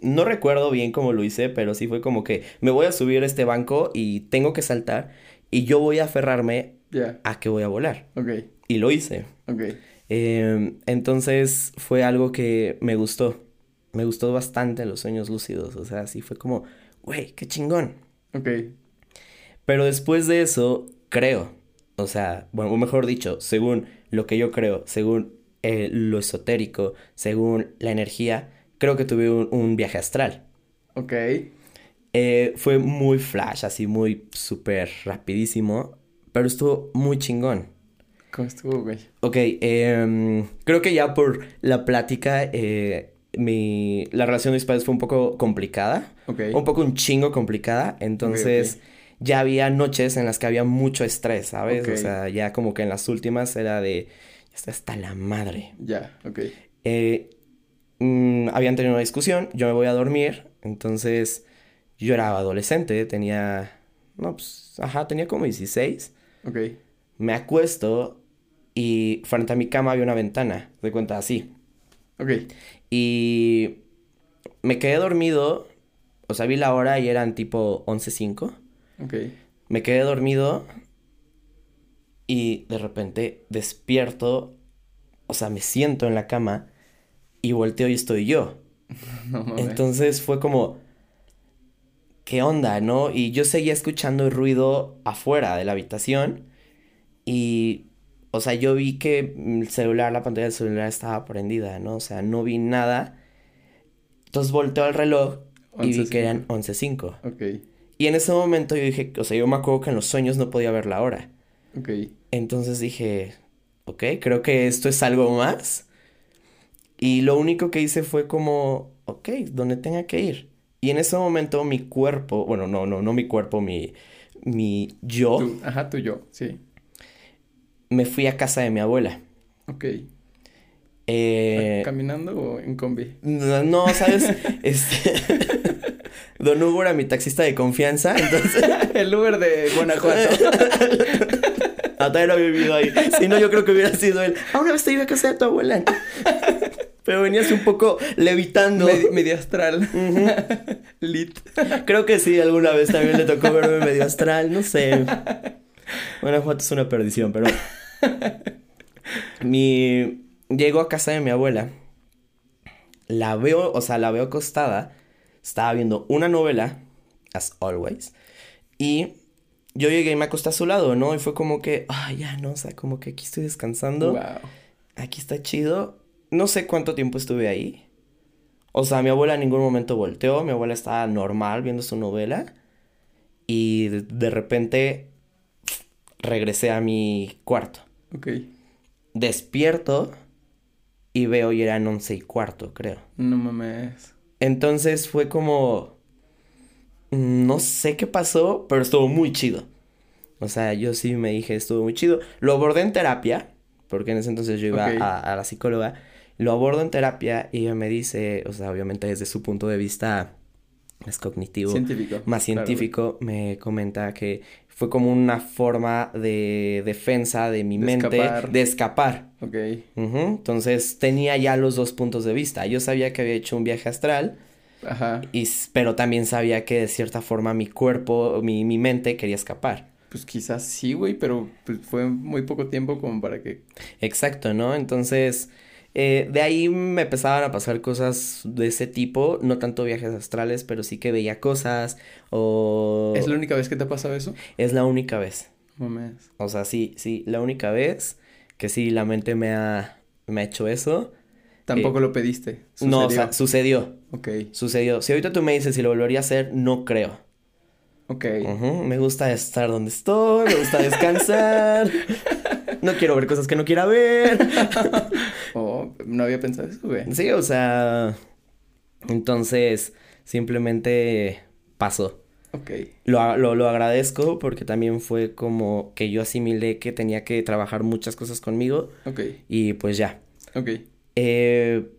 No recuerdo bien cómo lo hice, pero sí fue como que me voy a subir a este banco y tengo que saltar. Y yo voy a aferrarme a que voy a volar. Ok. Y lo hice. Ok. Eh, entonces fue algo que me gustó. Me gustó bastante los sueños lúcidos. O sea, sí fue como, güey, qué chingón. Ok. Pero después de eso, creo. O sea, bueno, o mejor dicho, según lo que yo creo, según eh, lo esotérico, según la energía, creo que tuve un, un viaje astral. Ok. Eh, fue muy flash, así muy súper rapidísimo, pero estuvo muy chingón. ¿Cómo estuvo, güey? Ok, em, creo que ya por la plática, eh, mi, la relación de mis padres fue un poco complicada, Ok. un poco un chingo complicada, entonces ya había noches en las que había mucho estrés, ¿sabes? O sea, ya como que en las últimas era de, ya está hasta la madre. Ya. Ok. Eh, mm, habían tenido una discusión, yo me voy a dormir, entonces yo era adolescente, tenía, no, pues, ajá, tenía como 16. Ok. Me acuesto y frente a mi cama había una ventana, de cuenta así. Ok. Y me quedé dormido, o sea, vi la hora y eran tipo 11.05. Ok. Me quedé dormido y de repente despierto, o sea, me siento en la cama y volteo y estoy yo. <laughs> No. Entonces fue como, ¿qué onda, no? Y yo seguía escuchando el ruido afuera de la habitación y, o sea, yo vi que el celular, la pantalla del celular estaba prendida, ¿no? O sea, no vi nada. Entonces volteo al reloj y vi que eran 11.05. Ok. Y en ese momento yo dije, o sea, yo me acuerdo que en los sueños no podía ver la hora. Ok. Entonces dije, ok, creo que esto es algo más. Y lo único que hice fue como, ok, donde tenga que ir. Y en ese momento mi cuerpo, bueno, no, no, no mi cuerpo, mi, mi yo, Tú. Ajá, y yo. Sí. me fui a casa de mi abuela. Ok. Eh, ¿Caminando o en combi? no, no, ¿sabes? <laughs> Este, <laughs> Don Hugo era mi taxista de confianza, entonces... <laughs> El Uber de Guanajuato. Había vivido ahí. Si no, yo creo que hubiera sido él. Ah, una vez te iba a casa de tu abuela. <laughs> Pero venías un poco levitando. Medi- medio astral. <laughs> Lit. Creo que sí, alguna vez también le tocó verme medio astral, no sé. Guanajuato es una perdición, pero. Mi. Llego a casa de mi abuela. La veo, o sea, la veo acostada. Estaba viendo una novela, as always. Y yo llegué y me acosté a su lado, ¿no? Y fue como que, ah, ya, no, o sea, como que aquí estoy descansando. Wow. Aquí está chido. No sé cuánto tiempo estuve ahí. O sea, mi abuela en ningún momento volteó. Mi abuela estaba normal viendo su novela. Y de, de repente regresé a mi cuarto. Ok. Despierto y veo y eran once y cuarto, creo. No mames. Entonces fue como... No sé qué pasó, pero estuvo muy chido. O sea, yo sí me dije, estuvo muy chido. Lo abordé en terapia, porque en ese entonces yo iba a, a la psicóloga. Lo abordo en terapia y ella me dice, o sea, obviamente desde su punto de vista más cognitivo, Científico. más claro, científico, me comenta que fue como una forma de defensa de mi De mente escapar. de escapar. Ok. Entonces tenía ya los dos puntos de vista. Yo sabía que había hecho un viaje astral, Ajá. y, pero también sabía que de cierta forma mi cuerpo, mi, mi mente quería escapar. Pues quizás sí, güey, pero pues, fue muy poco tiempo como para que... Exacto, ¿no? Entonces, eh, de ahí me empezaban a pasar cosas de ese tipo, no tanto viajes astrales, pero sí que veía cosas o... ¿Es la única vez que te ha pasado eso? Es la única vez. Mames. O sea, sí, sí, la única vez que sí la mente me ha, me ha hecho eso. Tampoco lo pediste. No, o sea, sucedió, Ok, sucedió. Si ahorita tú me dices si lo volvería a hacer, no creo. ok. Me gusta estar donde estoy, me gusta descansar. <laughs> no quiero ver cosas que no quiera ver. <laughs> Oh, no había pensado eso, güey. Sí, o sea, entonces simplemente pasó. Ok, Lo, lo, lo agradezco porque también fue como que yo asimilé que tenía que trabajar muchas cosas conmigo ok, y pues ya. ok. Eh,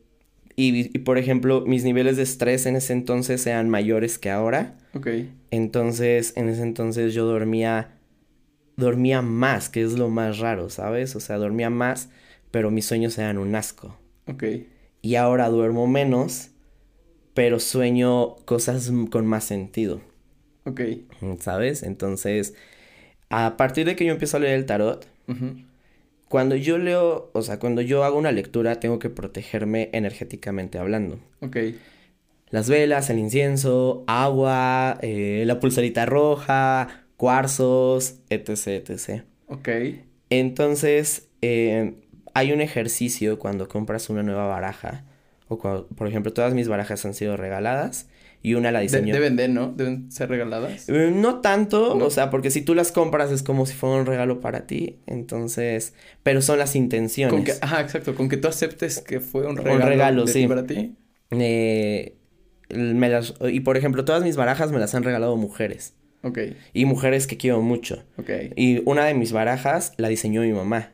y, y, por ejemplo, mis niveles de estrés en ese entonces eran mayores que ahora. Ok, Entonces, en ese entonces yo dormía, dormía más, que es lo más raro, ¿sabes? O sea, dormía más, pero mis sueños eran un asco. ok. Y ahora duermo menos, pero sueño cosas con más sentido, Ok. ¿sabes? Entonces, a partir de que yo empiezo a leer el tarot, ujú, cuando yo leo, o sea, cuando yo hago una lectura, tengo que protegerme energéticamente hablando. Ok, Las velas, el incienso, agua, eh, la pulserita roja, cuarzos, etc, etc. ok. Entonces, eh, hay un ejercicio cuando compras una nueva baraja, o por ejemplo, todas mis barajas han sido regaladas y una la De- diseñó. deben de, ¿no? Deben ser regaladas. Eh, No tanto, ¿No? o sea, porque si tú las compras es como si fuera un regalo para ti, entonces, pero son las intenciones. Con que, ajá, exacto, con que tú aceptes que fue un regalo, regalo, de sí. para ti. Eh, me las, y por ejemplo, todas mis barajas me las han regalado mujeres, Ok, y mujeres que quiero mucho. ok. Y una de mis barajas la diseñó mi mamá.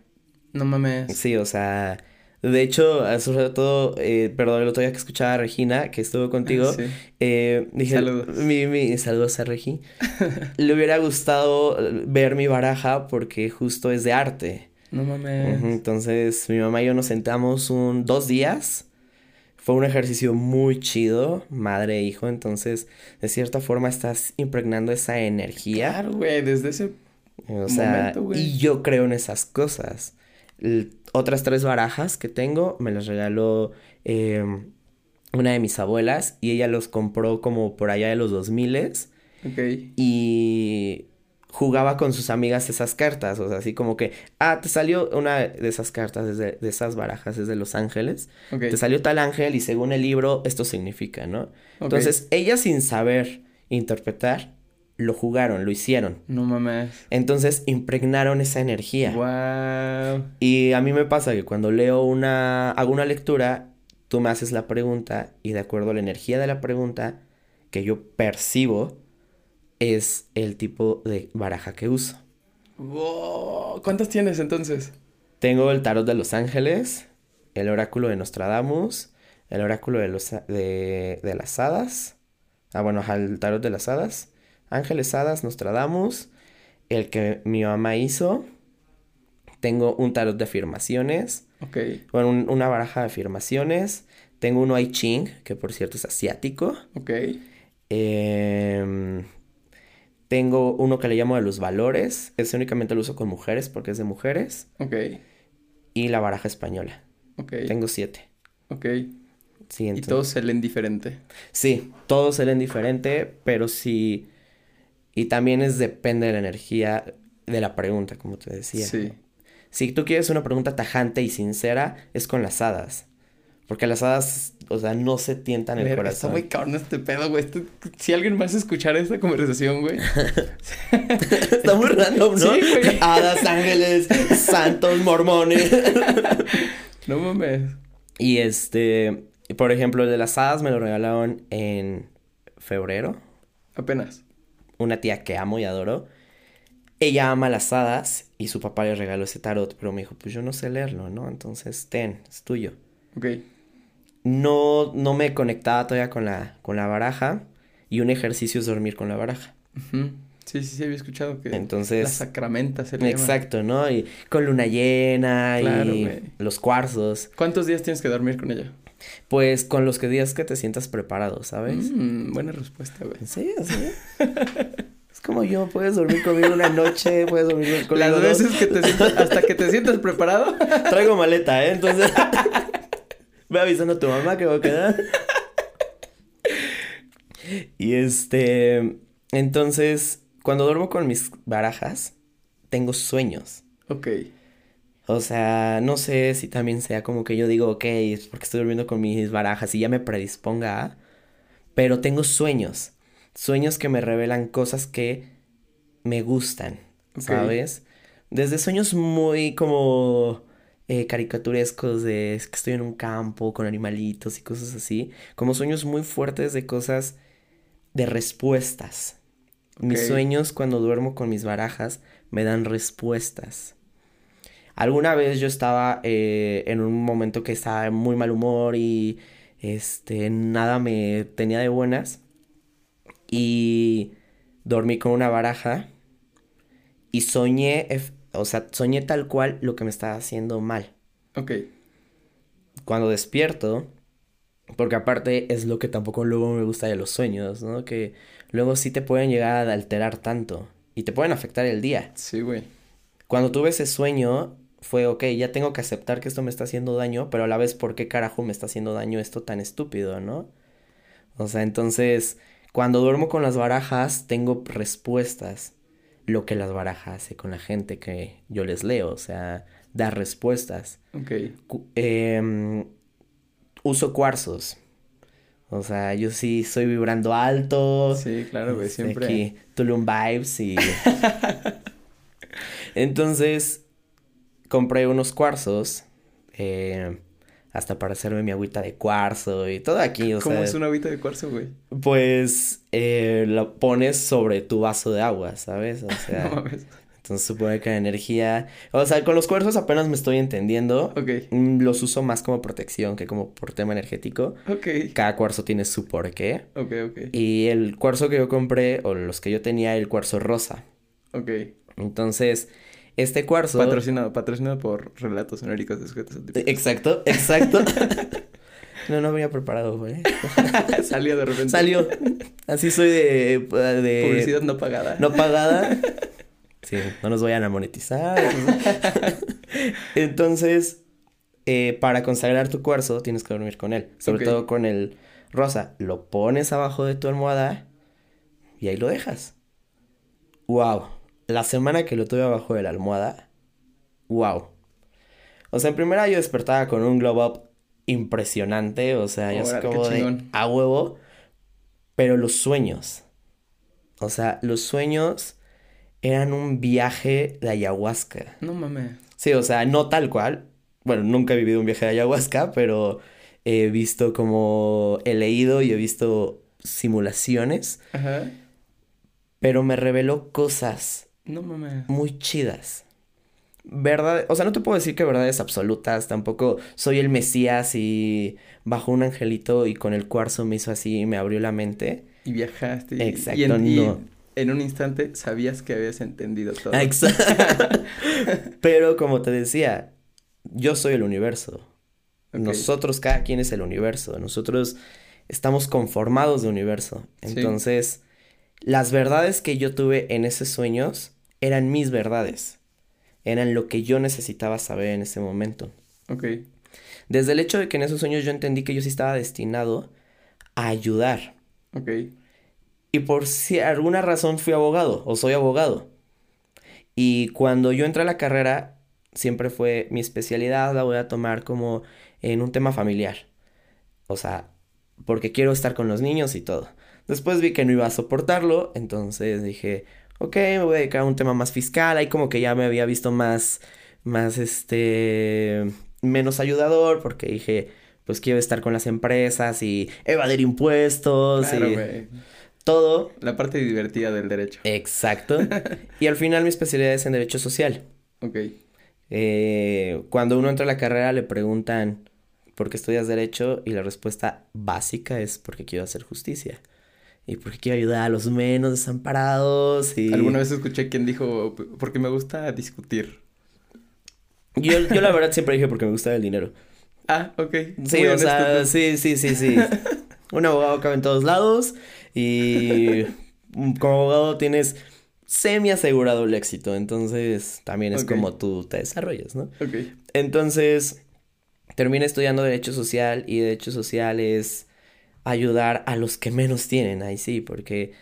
No mames. Sí, o sea, de hecho, sobre todo, eh, perdón, el otro día que escuchaba a Regina, que estuvo contigo, Ah, Sí. eh, dije, Saludos. Mi, mi, saludos a Regi. <laughs> Le hubiera gustado ver mi baraja porque justo es de arte. No mames. Entonces, mi mamá y yo nos sentamos un, dos días. Fue un ejercicio muy chido, madre e hijo. Entonces, de cierta forma, estás impregnando esa energía. Claro, güey, desde ese... O sea, momento, güey. y yo creo en esas cosas. L- otras tres barajas que tengo me las regaló eh, una de mis abuelas y ella los compró como por allá de los 2000 Ok, y jugaba con sus amigas esas cartas, o sea, así como que, ah, te salió una de esas cartas, de, esas barajas, es de Los Ángeles, te salió tal ángel y según el libro esto significa, ¿no? Entonces, ellas sin saber interpretar, lo jugaron, lo hicieron. No mames. Entonces impregnaron esa energía. Wow. Y a mí me pasa que cuando leo una, hago una lectura, tú me haces la pregunta y de acuerdo a la energía de la pregunta que yo percibo, es el tipo de baraja que uso. Wow. ¿Cuántas tienes entonces? Tengo el tarot de los ángeles, el oráculo de Nostradamus, el oráculo de, los, de, de las hadas, ah bueno, el tarot de las hadas, ángeles, hadas, Nostradamus, el que mi mamá hizo, tengo un tarot de afirmaciones, Ok. bueno, un- una baraja de afirmaciones, tengo uno I Ching, que por cierto es asiático, Ok. Em, tengo uno que le llamo de los valores. Ese únicamente lo uso con mujeres porque es de mujeres. Ok. Y la baraja española. Ok. Tengo siete. Ok. Sí, Y todos se leen diferente. Sí, todos se leen diferente, pero sí. Y también es depende de la energía de la pregunta, como te decía. Sí. Si tú quieres una pregunta tajante y sincera, es con las hadas. Porque las hadas, o sea, no se tientan el Verga, Está corazón. muy cabrón este pedo, güey. Esto- si alguien más escuchara esta conversación, güey. <laughs> <laughs> Está muy random, ¿no? Sí, güey. Hadas, ángeles, santos, mormones. No mames. Y este, por ejemplo, el de las hadas me lo regalaron en febrero. Apenas. Una tía que amo y adoro. Ella ama las hadas y su papá le regaló ese tarot, pero me dijo, pues yo no sé leerlo, ¿no? Entonces, ten, es tuyo. Ok. No, no me conectaba todavía con la, con la baraja. y un ejercicio es dormir con la baraja. Sí, sí, sí, había escuchado que Entonces- la sacramenta se le llama. Exacto, ¿no? Y con luna llena Claro, y los cuarzos. ¿Cuántos días tienes que dormir con ella? Pues con los que días que te sientas preparado, ¿sabes? Mm, buena respuesta, güey. Sí, sí. <laughs> es como yo, puedes dormir conmigo una noche, puedes dormir conmigo Las dos. veces que te sientas, hasta que te sientas preparado. <laughs> Traigo maleta, ¿eh? Entonces, <laughs> ve avisando a tu mamá que va a quedar. Y este, entonces, cuando duermo con mis barajas, tengo sueños. Ok. O sea, no sé si también sea como que yo digo, ok, es porque estoy durmiendo con mis barajas y ya me predisponga a... Pero tengo sueños. Sueños que me revelan cosas que me gustan. ¿sabes? Desde sueños muy como eh, caricaturescos de es que estoy en un campo con animalitos y cosas así, como sueños muy fuertes de cosas de respuestas. Mis sueños cuando duermo con mis barajas me dan respuestas. Alguna vez yo estaba eh, en un momento que estaba en muy mal humor y este nada me tenía de buenas y dormí con una baraja y soñé, o sea, soñé tal cual lo que me estaba haciendo mal. Ok. Cuando despierto, porque aparte es lo que tampoco luego me gusta de los sueños, ¿no? Que luego sí te pueden llegar a alterar tanto y te pueden afectar el día. Sí, güey. Cuando tuve ese sueño, fue, ok, ya tengo que aceptar que esto me está haciendo daño, pero a la vez, ¿por qué carajo me está haciendo daño esto tan estúpido, no? O sea, entonces, cuando duermo con las barajas, tengo respuestas. Lo que las barajas hace con la gente que yo les leo, o sea, dar respuestas. Ok. Em, uso cuarzos. O sea, yo sí soy vibrando alto. Sí, claro, güey. Este, Siempre. Aquí, Tulum Vibes y... <laughs> Entonces, compré unos cuarzos. eh, hasta para hacerme mi agüita de cuarzo y todo aquí, o ¿Cómo sea... es una agüita de cuarzo, güey? Pues, eh, lo pones sobre tu vaso de agua, ¿sabes? O <laughs> sea... No mames. entonces supone que la energía... O sea, con los cuarzos apenas me estoy entendiendo. Ok. Mm, Los uso más como protección que como por tema energético. Ok. Cada cuarzo tiene su porqué. Ok, ok. Y el cuarzo que yo compré, o los que yo tenía, el cuarzo rosa. Ok. Entonces, este cuarzo... Patrocinado, patrocinado por relatos sonóricos de sujetos atípicos. Exacto, exacto. <laughs> no, no venía preparado, güey. <laughs> Salió de repente. Salió. Así soy de... de... Publicidad no pagada. No pagada. <laughs> Sí, no nos vayan a monetizar. Entonces, eh, para consagrar tu cuarzo, tienes que dormir con él. Sobre todo con el rosa. Lo pones abajo de tu almohada y ahí lo dejas. Wow. La semana que lo tuve abajo de la almohada. Wow. O sea, en primera yo despertaba con un glow up impresionante. O sea, yo soy como de a huevo. Pero los sueños. O sea, los sueños eran un viaje de ayahuasca. No mames. Sí, o sea, no tal cual. Bueno, nunca he vivido un viaje de ayahuasca, pero he visto como he leído y he visto simulaciones, Ajá. pero me reveló cosas No mames. muy chidas. Verdad, o sea, no te puedo decir que verdades absolutas, tampoco soy el Mesías y bajo un angelito y con el cuarzo me hizo así y me abrió la mente. Y viajaste. y- Exacto, y en, y no. en un instante sabías que habías entendido todo. Ah, Exacto. <laughs> Pero como te decía, yo soy el universo. Nosotros, cada quien es el universo. Nosotros estamos conformados de universo. Sí. Entonces, las verdades que yo tuve en esos sueños eran mis verdades. Eran lo que yo necesitaba saber en ese momento. Ok. Desde el hecho de que en esos sueños yo entendí que yo sí estaba destinado a ayudar. Ok. Y por si alguna razón fui abogado o soy abogado. Y cuando yo entré a la carrera, siempre fue mi especialidad, la voy a tomar como en un tema familiar. O sea, porque quiero estar con los niños y todo. Después vi que no iba a soportarlo, entonces dije, ok, me voy a dedicar a un tema más fiscal. Ahí como que ya me había visto más, más este, menos ayudador, porque dije, pues quiero estar con las empresas y evadir impuestos Claro, y todo. La parte divertida del derecho. Exacto. <laughs> y al final mi especialidad es en Derecho Social. Ok. Eh, cuando uno entra a la carrera le preguntan ¿por qué estudias Derecho? Y la respuesta básica es porque quiero hacer justicia. Y porque quiero ayudar a los menos desamparados y... Alguna vez escuché quien dijo, porque me gusta discutir. Yo, yo la <laughs> verdad siempre dije porque me gusta el dinero. Ah, ok. Sí, o sea, sí, sí, sí, sí. <laughs> Un abogado cabe en todos lados y como abogado tienes semi asegurado el éxito, entonces también es como tú te desarrollas, ¿no? Ok. Entonces, terminé estudiando Derecho Social y Derecho Social es ayudar a los que menos tienen, ahí sí, porque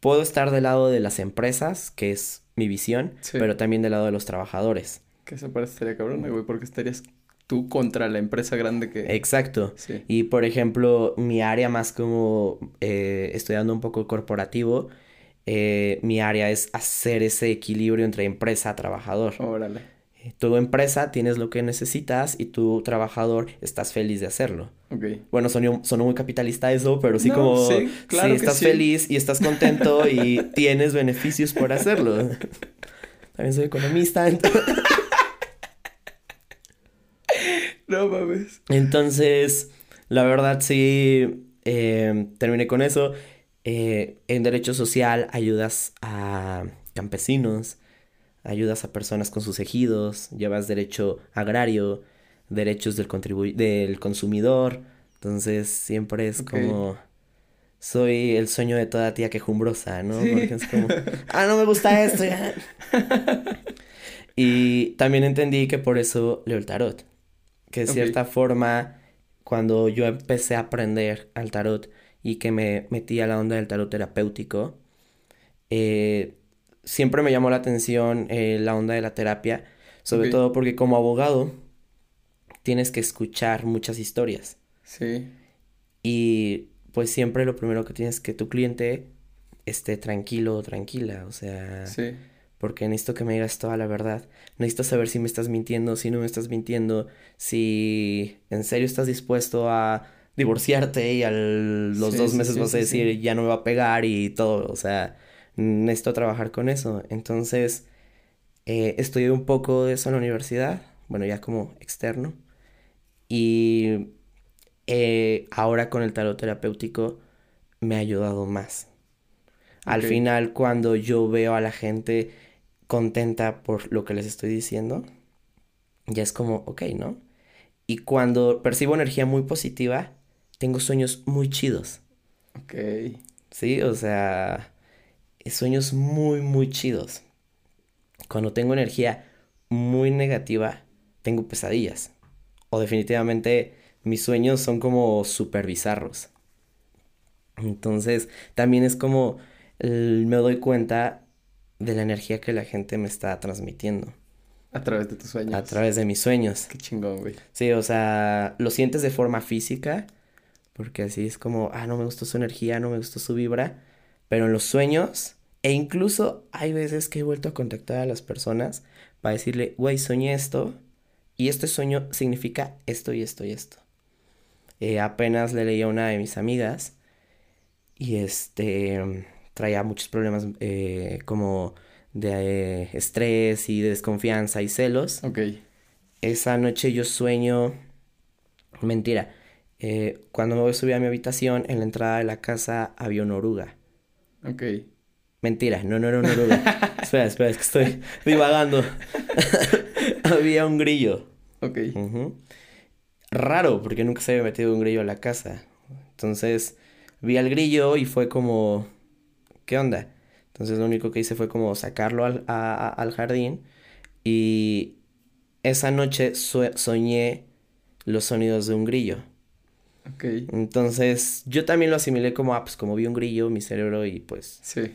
puedo estar del lado de las empresas, que es mi visión, pero también del lado de los trabajadores. Que se parece estaría cabrón, güey, porque estarías tú contra la empresa grande que... Exacto. Y por ejemplo, mi área más como eh, estudiando un poco corporativo, eh, mi área es hacer ese equilibrio entre empresa-trabajador. Órale. Eh, tu empresa tienes lo que necesitas y tu trabajador estás feliz de hacerlo. Bueno, sonó, muy capitalista eso, pero sí como... Sí, claro estás feliz y estás contento y <laughs> tienes beneficios por hacerlo. También soy economista, entonces... <laughs> No mames. Entonces, la verdad sí, eh, terminé con eso. Eh, en derecho social ayudas a campesinos, ayudas a personas con sus ejidos, llevas derecho agrario, derechos del, del consumidor. Entonces, siempre es como soy el sueño de toda tía quejumbrosa, ¿no? Porque es como, ah, no me gusta esto. <laughs> y también entendí que por eso leo el tarot que de cierta forma, cuando yo empecé a aprender al tarot y que me metí a la onda del tarot terapéutico, eh, siempre me llamó la atención eh, la onda de la terapia, sobre todo porque como abogado tienes que escuchar muchas historias. Sí. Y pues siempre lo primero que tienes que tu cliente esté tranquilo o tranquila, o sea... Sí porque necesito que me digas toda la verdad. Necesito saber si me estás mintiendo, si no me estás mintiendo, si en serio estás dispuesto a divorciarte y a los dos meses vas a decir ya no me va a pegar y todo. O sea, necesito trabajar con eso. Entonces, eh, estudié un poco de eso en la universidad, bueno, ya como externo. Y eh, ahora con el tarot terapéutico me ha ayudado más. Al final, cuando yo veo a la gente contenta por lo que les estoy diciendo, ya es como, ok, ¿no? Y cuando percibo energía muy positiva, tengo sueños muy chidos. Ok. Sí, o sea, sueños muy, muy chidos. Cuando tengo energía muy negativa, tengo pesadillas. O definitivamente mis sueños son como súper bizarros. Entonces, también es como me doy cuenta de la energía que la gente me está transmitiendo. A través de tus sueños. A través de mis sueños. Qué chingón, güey. Sí, o sea, lo sientes de forma física, porque así es como, ah, no me gustó su energía, no me gustó su vibra, pero en los sueños, e incluso hay veces que he vuelto a contactar a las personas para decirle, güey, soñé esto, y este sueño significa esto y esto y esto. Eh, apenas le leí a una de mis amigas, y este traía muchos problemas eh, como de eh, estrés y de desconfianza y celos. Ok. Esa noche yo sueño... Mentira. Cuando me subí a mi habitación, en la entrada de la casa había una oruga. Ok. Mentira, no, no era una oruga. espera, espera, es que estoy divagando. <laughs> había un grillo. Ok. Raro, porque nunca se había metido un grillo a la casa. Entonces vi al grillo y fue como, ¿qué onda? Entonces lo único que hice fue como sacarlo al, al jardín y esa noche soñé los sonidos de un grillo. Ok. Entonces yo también lo asimilé como, ah, pues como vi un grillo, mi cerebro y pues... Sí.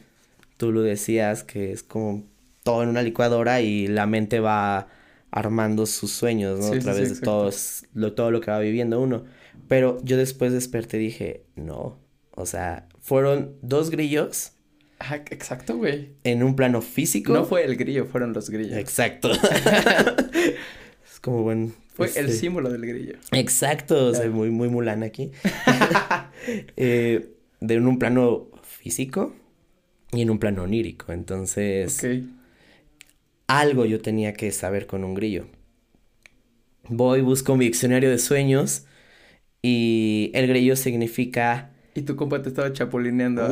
Tú lo decías que es como todo en una licuadora y la mente va armando sus sueños, ¿no? a través de todos, lo, todo lo que va viviendo uno. Pero yo después desperté y dije, no, o sea, fueron dos grillos exacto, güey. En un plano físico. No fue el grillo, fueron los grillos. Exacto. <laughs> es como buen. Fue el este, símbolo del grillo. Exacto, o sea, muy, muy mulana aquí. <laughs> eh, de un plano físico y en un plano onírico. Entonces. Algo yo tenía que saber con un grillo. Voy, busco mi diccionario de sueños y el grillo significa Y tu compa te estaba chapulineando. <laughs>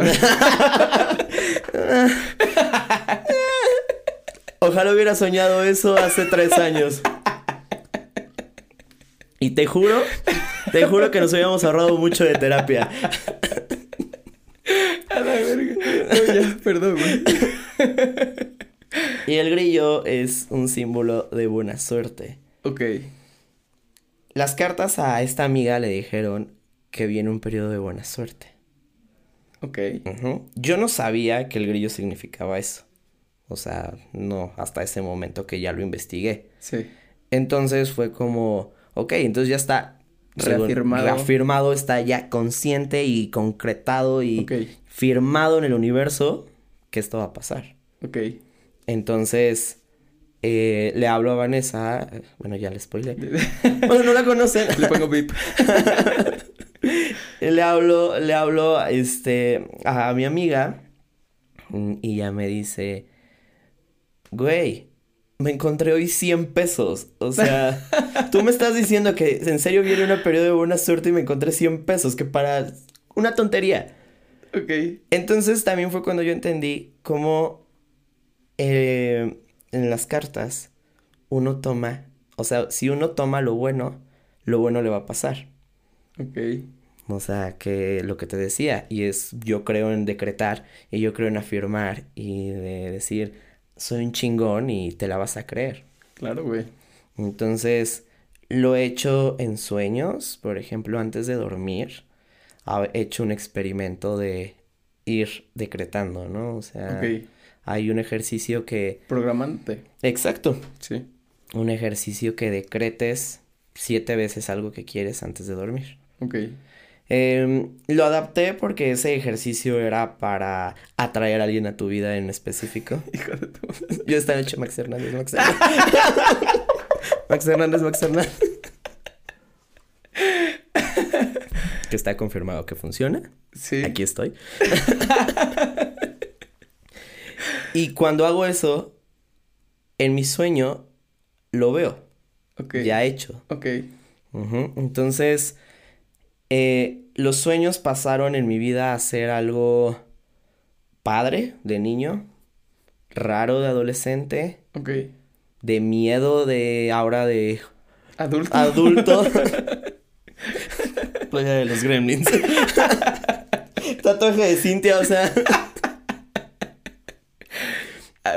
Ojalá hubiera soñado eso hace tres años. Y te juro, te juro que nos habíamos ahorrado mucho de terapia. A la verga. No, ya, perdón, güey. Y el grillo es un símbolo de buena suerte. Ok. Las cartas a esta amiga le dijeron que viene un periodo de buena suerte. Ok. Yo no sabía que el grillo significaba eso. O sea, no, hasta ese momento que ya lo investigué. Sí. Entonces fue como, ok, entonces ya está Reafirmado. reafirmado, está ya consciente y concretado y Ok. Firmado en el universo que esto va a pasar. Ok. Entonces, eh, le hablo a Vanessa, bueno, ya le spoilé. <laughs> bueno, no la conocen. Le pongo beep. <laughs> le hablo, le hablo, este, a mi amiga y ella me dice, güey, me encontré hoy 100 pesos. O sea, tú me estás diciendo que en serio viene un periodo de buena suerte y me encontré 100 pesos, que para una tontería. Ok. Entonces también fue cuando yo entendí cómo eh, en las cartas uno toma, o sea, si uno toma lo bueno, lo bueno le va a pasar. Ok. O sea, que lo que te decía, y es yo creo en decretar, y yo creo en afirmar, y de decir, soy un chingón y te la vas a creer. Claro, güey. Entonces, lo he hecho en sueños, por ejemplo, antes de dormir, he hecho un experimento de ir decretando, ¿no? O sea, hay un ejercicio que... Programante. Exacto, Sí. un ejercicio que decretes siete veces algo que quieres antes de dormir. Ok. Em, lo adapté porque ese ejercicio era para atraer a alguien a tu vida en específico. <laughs> Hijo de tu. Yo estaba hecho Max Hernández, Max Hernández. <laughs> Max Hernández, Max Hernández. Que está confirmado que funciona. Sí. Aquí estoy. <laughs> y cuando hago eso, en mi sueño lo veo, Ok. ya hecho. Ok. Entonces, eh, los sueños pasaron en mi vida a ser algo padre de niño, raro de adolescente, Ok. de miedo de ahora de Adulto. adulto. <laughs> Playa de los gremlins. <laughs> Tatuaje de Cintia, o sea,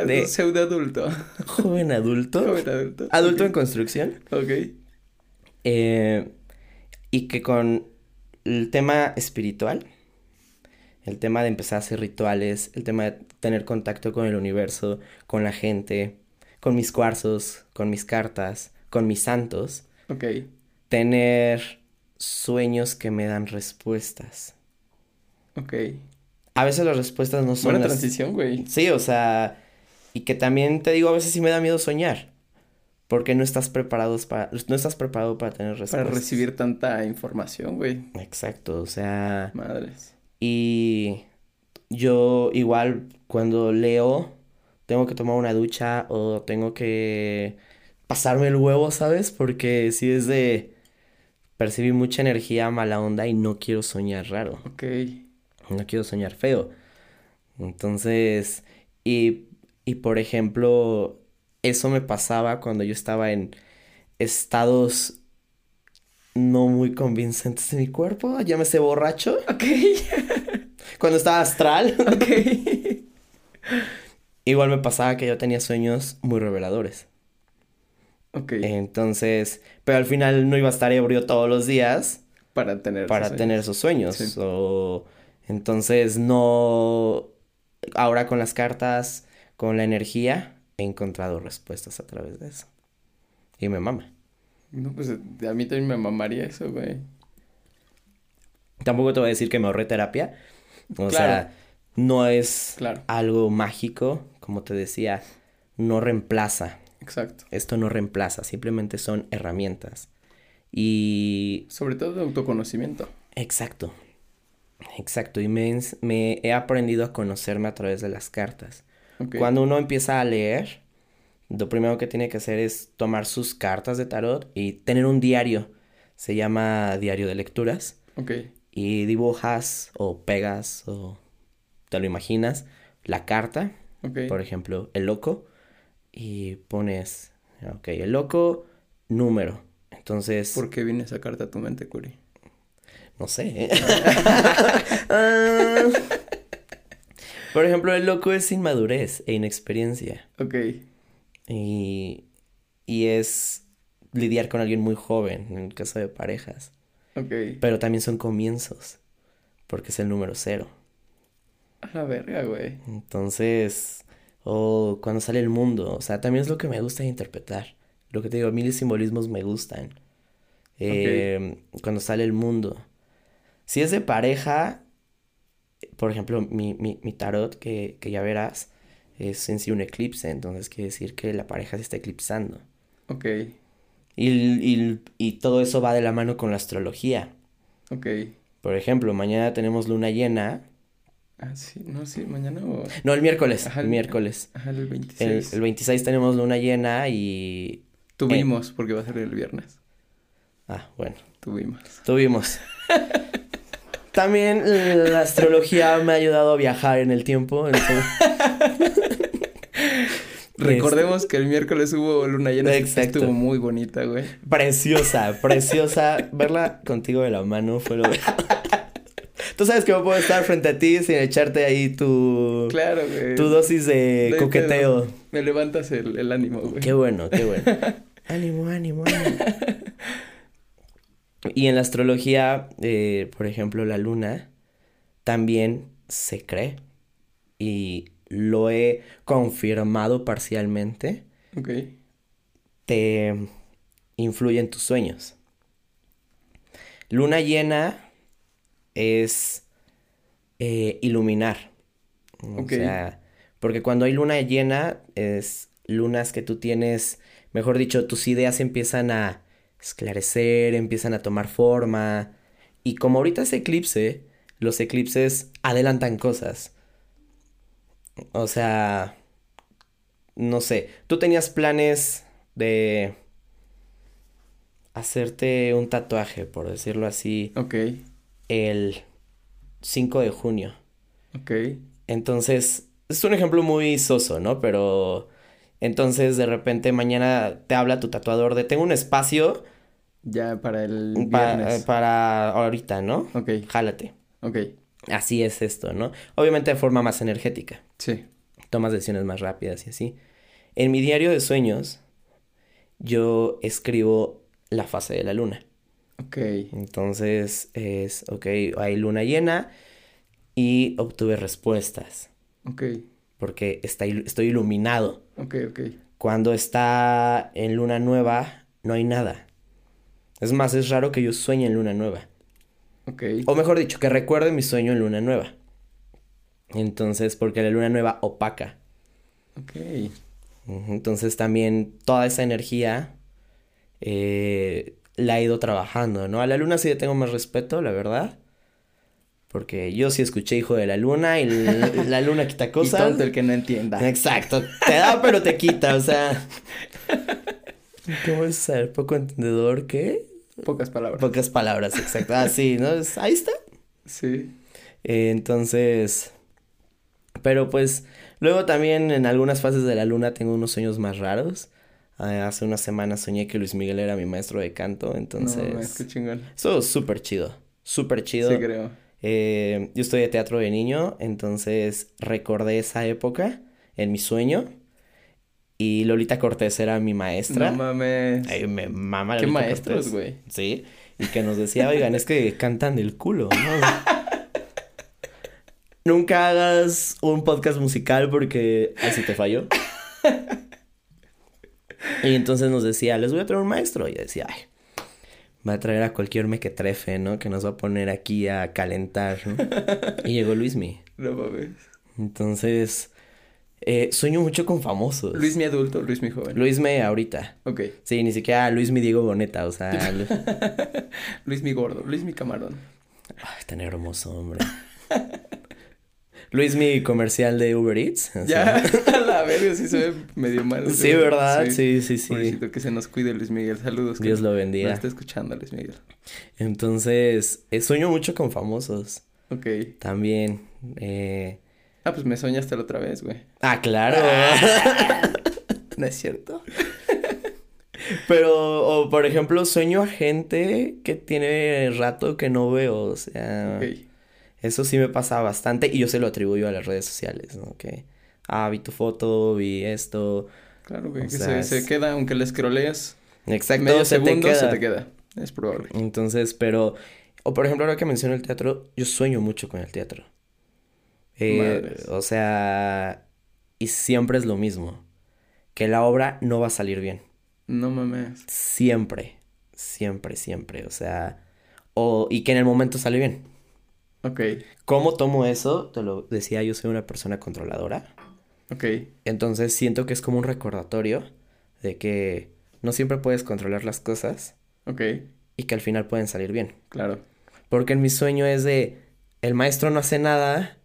de- Pseudo adulto. joven adulto. Joven adulto. Adulto en construcción. Ok. Eh, y que con el tema espiritual, el tema de empezar a hacer rituales, el tema de tener contacto con el universo, con la gente, con mis cuarzos, con mis cartas, con mis santos, Ok. tener sueños que me dan respuestas. Ok. A veces las respuestas no son Buena las- transición, güey. Sí, o sea, y que también te digo, a veces sí me da miedo soñar, porque no estás preparados para, no estás preparado para tener Para respuestas. recibir tanta información, güey. Exacto, o sea, Madres. y yo igual cuando leo tengo que tomar una ducha o tengo que pasarme el huevo, ¿sabes? Porque si es de percibir mucha energía mala onda y no quiero soñar raro. Ok. No quiero soñar feo. Entonces, y, y por ejemplo, eso me pasaba cuando yo estaba en estados no muy convincentes de mi cuerpo, llámese borracho, Ok. <laughs> cuando estaba astral. <laughs> Ok. <laughs> Igual me pasaba que yo tenía sueños muy reveladores. Ok. Entonces, pero al final no iba a estar ebrio todos los días. Para tener. para esos tener sueños. esos sueños. Sí. O, entonces no, ahora con las cartas, con la energía, he encontrado respuestas a través de eso. Y me mama. No, pues a mí también me mamaría eso, güey. Tampoco te voy a decir que me ahorré terapia. O Claro. sea, no es Claro. algo mágico, como te decía, no reemplaza. Exacto. Esto no reemplaza, simplemente son herramientas. Y Sobre todo de autoconocimiento. Exacto. Exacto. Y me, me he aprendido a conocerme a través de las cartas. Cuando uno empieza a leer, lo primero que tiene que hacer es tomar sus cartas de tarot y tener un diario. Se llama diario de lecturas. Ok. y dibujas o pegas o te lo imaginas la carta, Ok. por ejemplo, el loco, y pones, ok, el loco, número. Entonces, ¿Por qué viene esa carta a tu mente, Curi? no sé. <laughs> Ah. por ejemplo, el loco es inmadurez e inexperiencia. Ok. Y, y es lidiar con alguien muy joven, en el caso de parejas. Ok. Pero también son comienzos, porque es el número cero. A la verga, güey. Entonces, o cuando sale el mundo, o sea, también es lo que me gusta interpretar. Lo que te digo, a mí los simbolismos me gustan. Eh, Cuando sale el mundo. Si es de pareja, por ejemplo, mi, mi, mi tarot, que, que ya verás, es en sí un eclipse, entonces quiere decir que la pareja se está eclipsando. Ok. Y, y, y todo eso va de la mano con la astrología. Ok. Por ejemplo, mañana tenemos luna llena. Ah, sí. No, sí. Mañana o... No, el miércoles. Ajá, el miércoles. Ajá, el El, 26. el 26 tenemos luna llena y... Tuvimos, porque va a ser el viernes. Ah, bueno, Tuvimos. tuvimos. <laughs> También la astrología me ha ayudado a viajar en el tiempo. entonces- <laughs> Recordemos que el miércoles hubo luna llena. Exacto. Estuvo muy bonita, güey. Preciosa, preciosa. Verla contigo de la mano fue lo... Tú sabes que no puedo estar frente a ti sin echarte ahí tu... Claro, güey. Tu dosis de No coqueteo. Me levantas el, el ánimo, güey. Qué bueno, qué bueno. <laughs> ánimo, ánimo, ánimo. Y en la astrología, eh, por ejemplo, la luna también se cree. Y lo he confirmado parcialmente. Ok. Te influye en tus sueños. Luna llena es eh, iluminar. O sea, porque cuando hay luna llena, es lunas que tú tienes, mejor dicho, tus ideas empiezan a esclarecer, empiezan a tomar forma. Y como ahorita es eclipse, los eclipses adelantan cosas. O sea, no sé, tú tenías planes de hacerte un tatuaje, por decirlo así, Ok. El 5 de junio. Ok. Entonces, es un ejemplo muy soso, ¿no? Pero entonces de repente mañana te habla tu tatuador de tengo un espacio Ya para el pa- viernes. para ahorita, ¿no? Ok. Jálate. Ok. Así es esto, ¿no? Obviamente de forma más energética. Sí. Tomas decisiones más rápidas y así. En mi diario de sueños, yo escribo la fase de la luna. Ok. Entonces es, ok, hay luna llena y obtuve respuestas Ok. porque está, il- estoy iluminado. Ok, ok. Cuando está en luna nueva, no hay nada. Es más, es raro que yo sueñe en luna nueva. Ok. O mejor dicho, que recuerde mi sueño en luna nueva. Entonces, porque la luna nueva opaca. Ok. Entonces también toda esa energía eh, la he ido trabajando, ¿no? A la luna sí le tengo más respeto, la verdad. Porque yo sí escuché Hijo de la Luna y <laughs> la luna quita Y cosas. tonto el que no entienda. Exacto, te da pero te quita, o sea. <laughs> ¿Cómo es ser poco entendedor? ¿Qué? Pocas palabras. Pocas palabras, exacto. Ah, sí, ¿no? Es- Ahí está. Sí. Eh, entonces, pero pues luego también en algunas fases de la luna tengo unos sueños más raros. Ah, hace unas semanas soñé que Luis Miguel era mi maestro de canto, No, entonces mames, qué chingón. eso es súper chido, súper chido. Sí, creo. Eh, yo estudié teatro de niño, entonces recordé esa época en mi sueño y Lolita Cortés era mi maestra. No mames. Ay, me mama Qué Lolita maestros, Cortés. güey. Sí, y que nos decía, oigan, es que cantan del culo, ¿no? <laughs> Nunca hagas un podcast musical porque así te falló. <laughs> Y entonces nos decía, les voy a traer un maestro. Y yo decía, ay, va a traer a cualquier mequetrefe, ¿no? Que nos va a poner aquí a calentar, ¿no? Y llegó Luismi. No mames. Entonces, eh, sueño mucho con famosos. Luis mi adulto, Luis mi joven. Luisme ahorita. Ok. Sí, ni siquiera Luismi Diego Boneta, o sea, <laughs> Lu- Luis mi gordo, Luis mi camarón. Ay, tan hermoso, hombre. <laughs> Luis, mi comercial de Uber Eats. Ya, <laughs> a la verga, sí se ve medio mal. Sí, ¿verdad? Sí, sí, sí. Pobrecito, que se nos cuide Luis Miguel. Saludos. que Dios lo bendiga. está escuchando Luis Miguel. Entonces, eh, sueño mucho con famosos. Ok. También. Eh... Ah, pues me soñaste la otra vez, güey. Ah, claro. <laughs> ¿No es cierto? <laughs> Pero, o por ejemplo, sueño a gente que tiene rato que no veo. O sea, Ok. Eso sí me pasa bastante y yo se lo atribuyo a las redes sociales, ¿no? Que, ah, vi tu foto, vi esto. Claro, que sea, se, queda, aunque le scrolleas Exacto, medio se te segundo, queda. se te queda. Es probable. Entonces, pero, o por ejemplo, ahora que menciono el teatro, yo sueño mucho con el teatro. Eh, Madres. o sea, y siempre es lo mismo, que la obra no va a salir bien. No mames. Siempre, siempre, siempre. O sea, o, y que en el momento sale bien. Ok. ¿Cómo tomo eso? Te lo decía, yo soy una persona controladora. Ok. Entonces siento que es como un recordatorio de que no siempre puedes controlar las cosas Ok. y que al final pueden salir bien. Claro. Porque en mi sueño es de, el maestro no hace nada.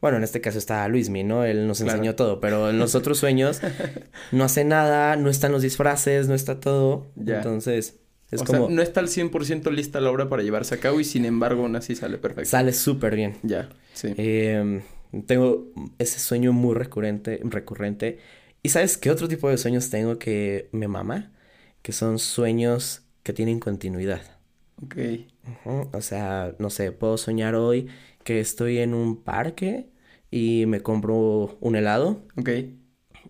Bueno, en este caso está Luismi, ¿no? Él nos Claro. enseñó todo, pero en los otros sueños <laughs> no hace nada, no están los disfraces, no está todo. Ya. Entonces, es o como, sea, no está al 100% lista la obra para llevarse a cabo y sin embargo aún así sale perfecto. sale súper bien. Ya, sí. Em, tengo ese sueño muy recurrente, recurrente. ¿Y sabes qué otro tipo de sueños tengo que me mama? Que son sueños que tienen continuidad. Ok. O sea, no sé, puedo soñar hoy que estoy en un parque y me compro un helado Ok.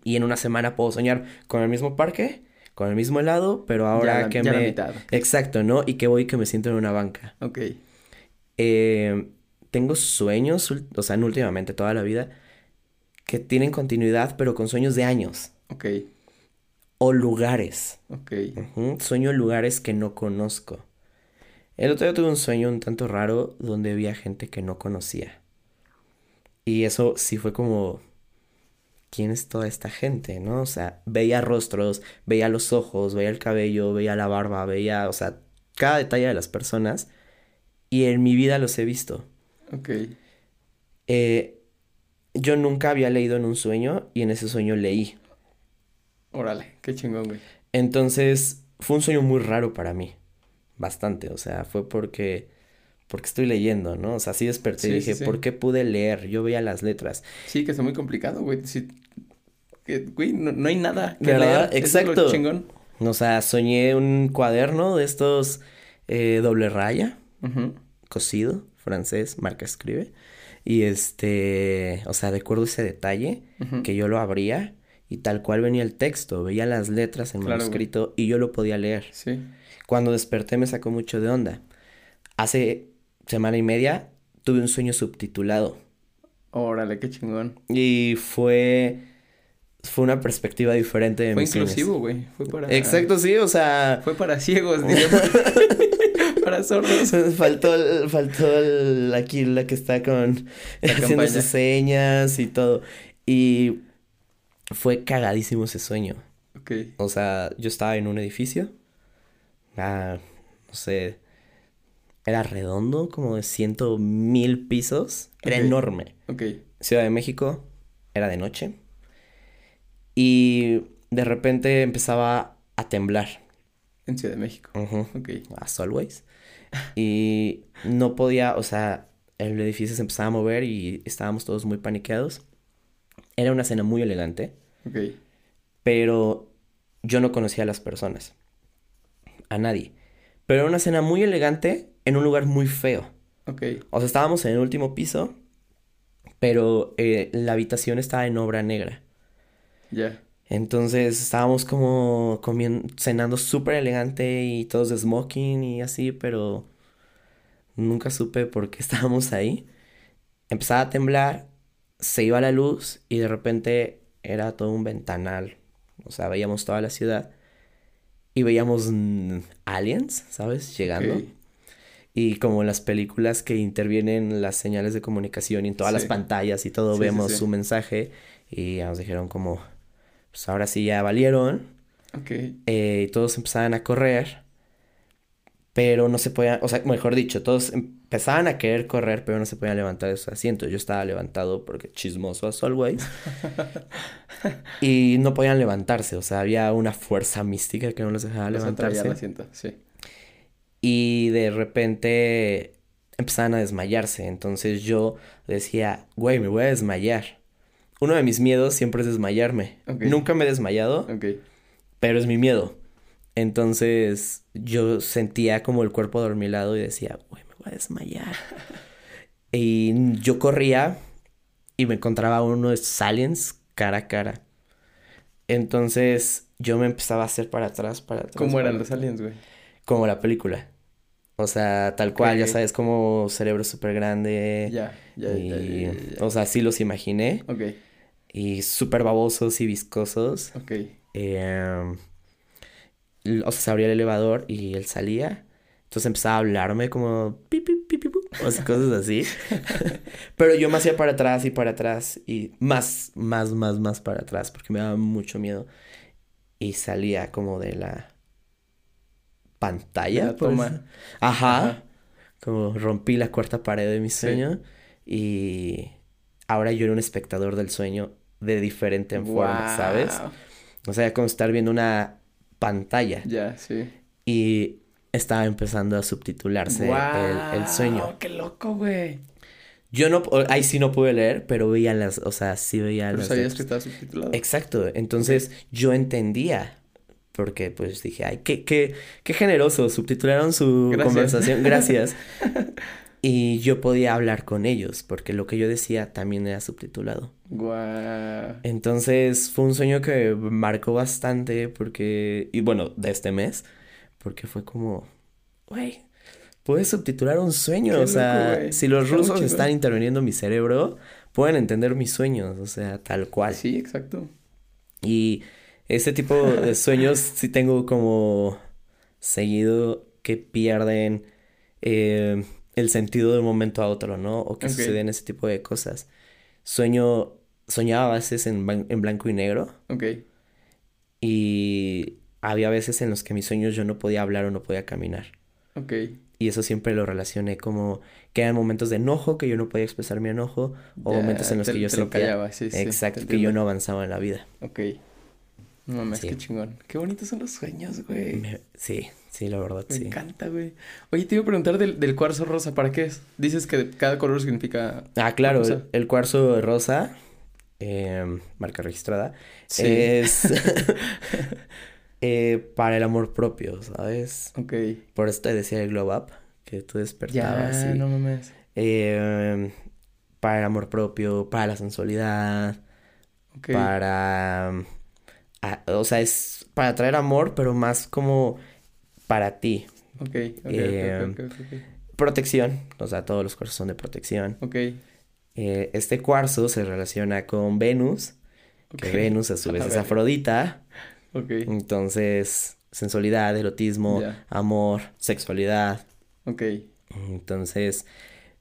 y en una semana puedo soñar con el mismo parque, con el mismo helado, pero ahora la- que me... mitad. Exacto, ¿no? Y que voy que me siento en una banca. Ok. Eh, tengo sueños, o sea, últimamente, toda la vida, que tienen continuidad, pero con sueños de años Ok. o lugares. Ok. Ujú, Sueño en lugares que no conozco. El otro día tuve un sueño un tanto raro donde vi a gente que no conocía. Y eso sí fue como, ¿quién es toda esta gente, no? O sea, veía rostros, veía los ojos, veía el cabello, veía la barba, veía, o sea, cada detalle de las personas. Y en mi vida los he visto. Ok. Eh, yo nunca había leído en un sueño y en ese sueño leí. Órale, qué chingón, güey. Entonces, fue un sueño muy raro para mí. Bastante, o sea, fue porque porque estoy leyendo, ¿no? O sea, sí desperté y dije, sí, sí. ¿por qué pude leer? Yo veía las letras. Sí, que está muy complicado, güey. Sí, que, güey, no, no hay nada que ¿Verdad? leer. Eso es lo Exacto. chingón. O sea, soñé un cuaderno de estos eh, doble raya, Ujú. cosido, francés, marca escribe. Y este, o sea, recuerdo ese detalle que yo lo abría y tal cual venía el texto, veía las letras en Claro, güey. manuscrito y yo lo podía leer. Sí. Cuando desperté me sacó mucho de onda. Hace semana y media tuve un sueño subtitulado Órale, qué chingón. y fue fue una perspectiva diferente de Fue mis inclusivo, güey. Fue para... Exacto, sí, o sea, Fue para ciegos, <laughs> diría. <laughs> para sordos. faltó el- faltó el- aquí la que está con La <laughs> haciendo campaña. sus señas y todo y fue cagadísimo ese sueño. Ok. O sea, yo estaba en un edificio, ah, no sé, era redondo, como de ciento mil pisos, era enorme. Ok. Ciudad de México, era de noche, y de repente empezaba a temblar, En Ciudad de México. ujú, Ok. as always, y no podía, o sea, el edificio se empezaba a mover y estábamos todos muy paniqueados. Era una cena muy elegante. Ok. pero yo no conocía a las personas, a nadie. Pero era una cena muy elegante en un lugar muy feo. Ok. O sea, estábamos en el último piso, pero eh, la habitación estaba en obra negra. Ya. Entonces estábamos como comiendo, cenando súper elegante y todos de smoking y así, pero nunca supe por qué <laughs> estábamos ahí. Empezaba a temblar, se iba la luz y de repente era todo un ventanal. O sea, veíamos toda la ciudad y veíamos aliens, ¿sabes? Llegando. Ok. Y como en las películas que intervienen las señales de comunicación y en todas las pantallas y todo Sí, vemos sí. su mensaje y ya nos dijeron como, pues ahora sí ya valieron. Ok. eh, y todos empezaban a correr. pero no se podían, o sea, mejor dicho, todos empezaban a querer correr, pero no se podían levantar de sus asientos. Yo estaba levantado porque chismoso as always. <laughs> y no podían levantarse, o sea, había una fuerza mística que no dejaba Los atraía levantarse. asiento, sí. Y de repente empezaban a desmayarse. Entonces yo decía, güey, me voy a desmayar. Uno de mis miedos siempre es desmayarme. Nunca me he desmayado, pero es mi miedo. Entonces yo sentía como el cuerpo adormilado y decía, güey, me voy a desmayar. <laughs> y yo corría y me encontraba a uno de estos aliens cara a cara. Entonces yo me empezaba a hacer para atrás, para atrás. ¿Cómo eran los aliens, güey? Como la película. O sea, tal cual, ya sabes, como cerebro súper grande. Ya, ya, ya, y, ya, ya, ya. O sea, sí los imaginé. Ok, Y súper babosos y viscosos. ok. Eh, o sea, se abría el elevador y él salía. Entonces empezaba a hablarme como... pi, pi, pi, o sea, cosas así. <laughs> Pero yo me hacía para atrás y para atrás. Y más, más, más, más para atrás. Porque me daba mucho miedo. Y salía como de la pantalla. La por toma. Ajá. Ajá. Como rompí la cuarta pared de mi Sí. sueño. Y ahora yo era un espectador del sueño de diferente forma, ¿sabes? O sea, como estar viendo una pantalla. Ya, sí. Y estaba empezando a subtitularse el, el sueño. ¡Qué loco, güey! Yo no, ahí sí no pude leer, pero veía las, o sea, sí veía Pero las sabías letras. que estaba subtitulado. Exacto, entonces yo entendía, porque pues dije, ay, qué, qué, qué generoso, subtitularon su Gracias. conversación, gracias. <laughs> Y yo podía hablar con ellos, porque lo que yo decía también era subtitulado. Guau. Entonces fue un sueño que marcó bastante porque, y bueno, de este mes, porque fue como, güey, puedes subtitular un sueño, Qué o sea, si los rusos están interviniendo en mi cerebro, pueden entender mis sueños, o sea, tal cual. Sí, exacto. Y ese tipo de <laughs> sueños sí tengo como seguido que pierden eh, el sentido de un momento a otro, ¿no? O que suceden ese tipo de cosas. Sueño, soñaba a veces en, en blanco y negro Ok. y había veces en los que mis sueños yo no podía hablar o no podía caminar. Ok. Y eso siempre lo relacioné como que eran momentos de enojo, que yo no podía expresar mi enojo, o Ya, momentos en los te- que yo te lo sentía... callaba, sí, sí, Exacto, que yo no avanzaba en la vida. Ok. No mames, Sí. qué chingón. Qué bonitos son los sueños, güey. Me- Sí, sí, la verdad, Me sí. encanta, güey. Oye, te iba a preguntar del, del cuarzo rosa, ¿para qué es? Dices que cada color significa... Ah, claro, el, el cuarzo rosa, em, marca registrada, Sí. es <laughs> <laughs> eh, para el amor propio, ¿sabes? Ok. Por eso te decía el glow up, que tú Ya, despertabas y, no mames. em, para el amor propio, para la sensualidad, Ok. para, o sea, es para traer amor, pero más como para ti. Ok, ok, Em, ok, ok, ok, Protección, o sea, todos los cuarzos son de protección. ok. Eh, este cuarzo se relaciona con Venus, que. Venus a su <laughs> A vez es ver. Afrodita, Ok, entonces sensualidad, erotismo, amor, sexualidad. ok. Entonces,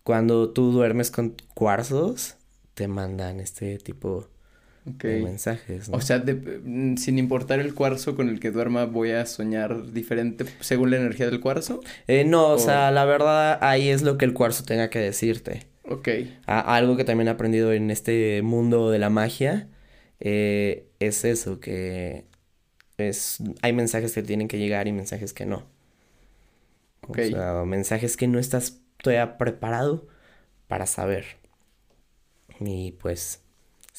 cuando tú duermes con cuarzos, te mandan este tipo Ok. de mensajes, ¿no? O sea, de- mm, sin importar el cuarzo con el que duerma, voy a soñar diferente según la energía del cuarzo. Eh, no, o o- sea, la verdad ahí es lo que el cuarzo tenga que decirte. Ok, A- algo que también he aprendido en este mundo de la magia eh, es eso, que es, hay mensajes que tienen que llegar y mensajes que no. Ok. O sea, mensajes que no estás todavía preparado para saber. Y pues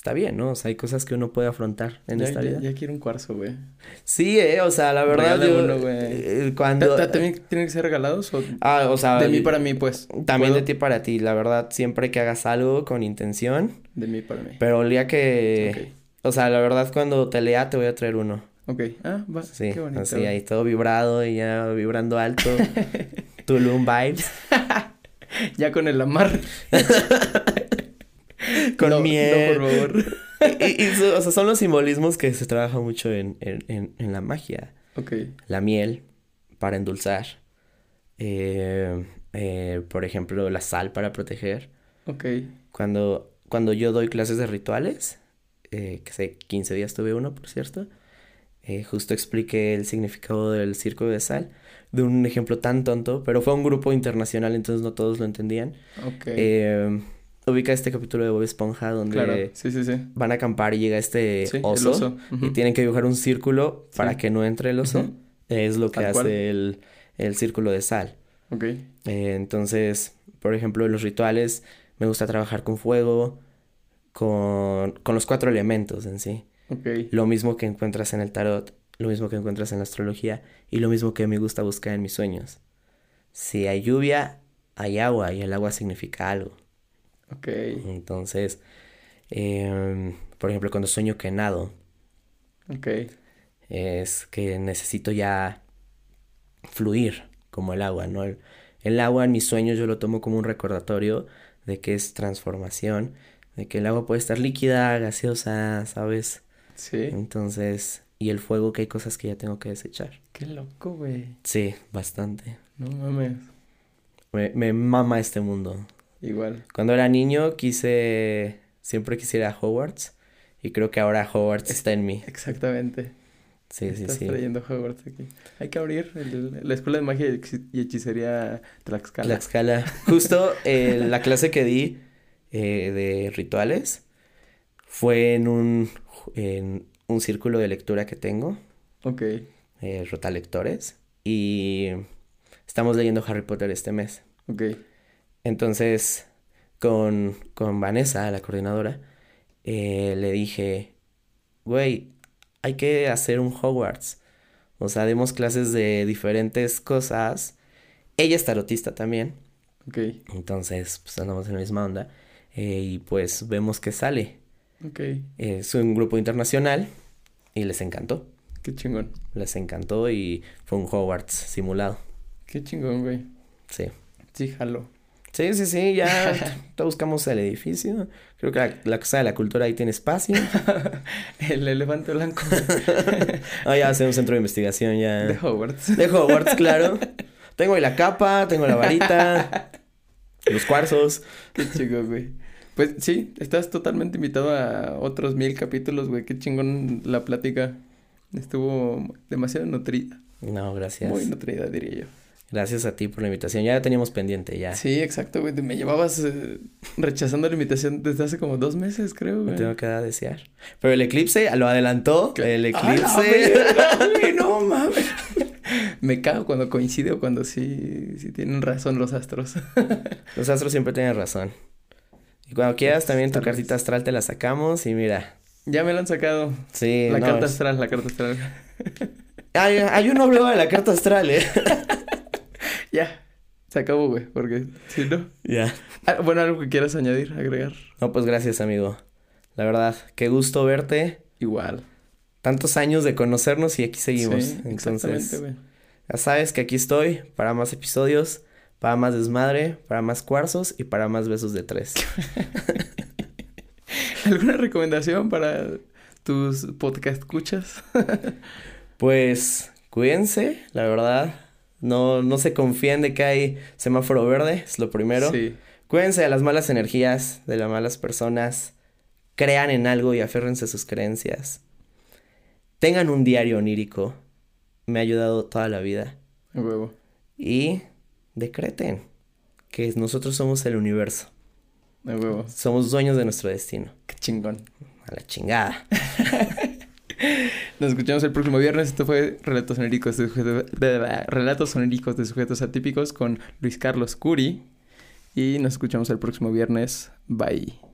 está bien, ¿no? O sea, hay cosas que uno puede afrontar en ya, esta ya- vida. ya quiero un cuarzo, güey. Sí, eh, o sea, la verdad yo uno, güey. eh, ¿Ta- cuando ta- ¿También tienen que ser regalados o ah, o sea, de mí para mí, pues? también de ¿Puedo? ti para ti, la verdad, siempre que hagas algo con intención, De mí para mí. pero el día que o sea, la verdad cuando te lea te voy a traer uno. Ok, ah, va, Sí, qué bonito. güey. ahí todo vibrado y ya vibrando alto. <laughs> Tulum vibes <laughs> Ya con el amar. <laughs> con No, miel. No, por favor. <laughs> y, o sea, son los simbolismos que se trabaja mucho en, en, en, en la magia. Ok, La miel para endulzar. Eh, eh, por ejemplo, la sal para proteger. ok, Cuando, cuando yo doy clases de rituales, eh, que sé, 15 días tuve uno, por cierto, eh, justo expliqué el significado del círculo de sal de un ejemplo tan tonto, pero fue un grupo internacional, entonces no todos lo entendían. Ok. Ubica este capítulo de Bob Esponja donde claro, sí, sí, sí. van a acampar y llega este oso, y tienen que dibujar un círculo para que no entre el oso. Es lo que Tal hace el, el círculo de sal. Ok. Eh, entonces, por ejemplo, en los rituales me gusta trabajar con fuego, con, con los cuatro elementos en sí. Lo mismo que encuentras en el tarot, lo mismo que encuentras en la astrología y lo mismo que me gusta buscar en mis sueños. Si hay lluvia, hay agua y el agua significa algo. Ok. Entonces, em, por ejemplo, cuando sueño que nado, Ok. es que necesito ya fluir como el agua, ¿no? El, el agua en mis sueños yo lo tomo como un recordatorio de que es transformación, de que el agua puede estar líquida, gaseosa, ¿sabes? Sí. Entonces, y el fuego que hay cosas que ya tengo que desechar. Qué loco, güey. Sí, bastante. No mames. Me, me mama este mundo. Igual. Cuando era niño quise, siempre quisiera Hogwarts y creo que ahora Hogwarts está en mí. Exactamente. Sí, sí, Estás sí. trayendo Hogwarts aquí. Hay que abrir el- la escuela de magia y hechicería Tlaxcala. Tlaxcala. Justo eh, la clase que di eh, de rituales fue en un, en un círculo de lectura que tengo, Ok. eh, Rotalectores, y estamos leyendo Harry Potter este mes. Ok. Entonces, con, con Vanessa, la coordinadora, eh, le dije, güey, hay que hacer un Hogwarts. O sea, demos clases de diferentes cosas. Ella es tarotista también. Ok. Entonces, pues andamos en la misma onda. eh, y pues vemos que sale. Ok. Es un grupo internacional y les encantó. Qué chingón. Les encantó y fue un Hogwarts simulado. Qué chingón, güey. Sí. Sí, jalo. Sí, sí, sí, ya <laughs> ya buscamos el edificio. Creo que la, la Casa de la Cultura ahí tiene espacio. <laughs> El elefante blanco <laughs> Ah, ya hacer un centro de investigación ya. de Hogwarts. De Hogwarts, claro. Tengo ahí la capa, tengo la varita, los cuarzos. Qué chingón, güey. Pues sí, estás totalmente invitado a otros mil capítulos, güey. Qué chingón la plática. Estuvo demasiado nutrida. No, gracias. Muy nutrida, diría yo. Gracias a ti por la invitación. Ya la teníamos pendiente, ya. Sí, exacto, güey. Me llevabas eh, rechazando la invitación desde hace como dos meses, creo, No güey. tengo que dar a desear. Pero el eclipse lo adelantó. ¿Qué? El ¡A la eclipse. güey! no <laughs> mames. Me cago cuando coincide o cuando sí, sí tienen razón los astros. <laughs> Los astros siempre tienen razón. Y cuando quieras también tu cartita astral te la sacamos y mira. ya me la han sacado. Sí, la no, carta astral, la carta astral. Hay, hay un de la carta astral, ¿eh? <laughs> ya. Se acabó, güey, porque si no. Ya. Ah, bueno, algo que quieras añadir, agregar. No, pues gracias, amigo. La verdad, qué gusto verte. Igual. Tantos años de conocernos y aquí seguimos. Sí, exactamente, Entonces, güey. ya sabes que aquí estoy para más episodios, para más desmadre, para más cuarzos y para más besos de tres. <laughs> ¿Alguna recomendación para tus podcast escuchas? <laughs> Pues cuídense, la verdad. No, no se confíen de que hay semáforo verde, es lo primero. Sí. Cuídense de las malas energías, de las malas personas. Crean en algo y aférrense a sus creencias. Tengan un diario onírico. Me ha ayudado toda la vida. Huevo. Y decreten que nosotros somos el universo. A huevo. Somos dueños de nuestro destino. Qué chingón. A la chingada. <laughs> <laughs> Nos escuchamos el próximo viernes. Esto fue Relatos Oníricos de sujetos, Relatos de sujetos atípicos con Luis Carlos Curi. Y nos escuchamos el próximo viernes. Bye.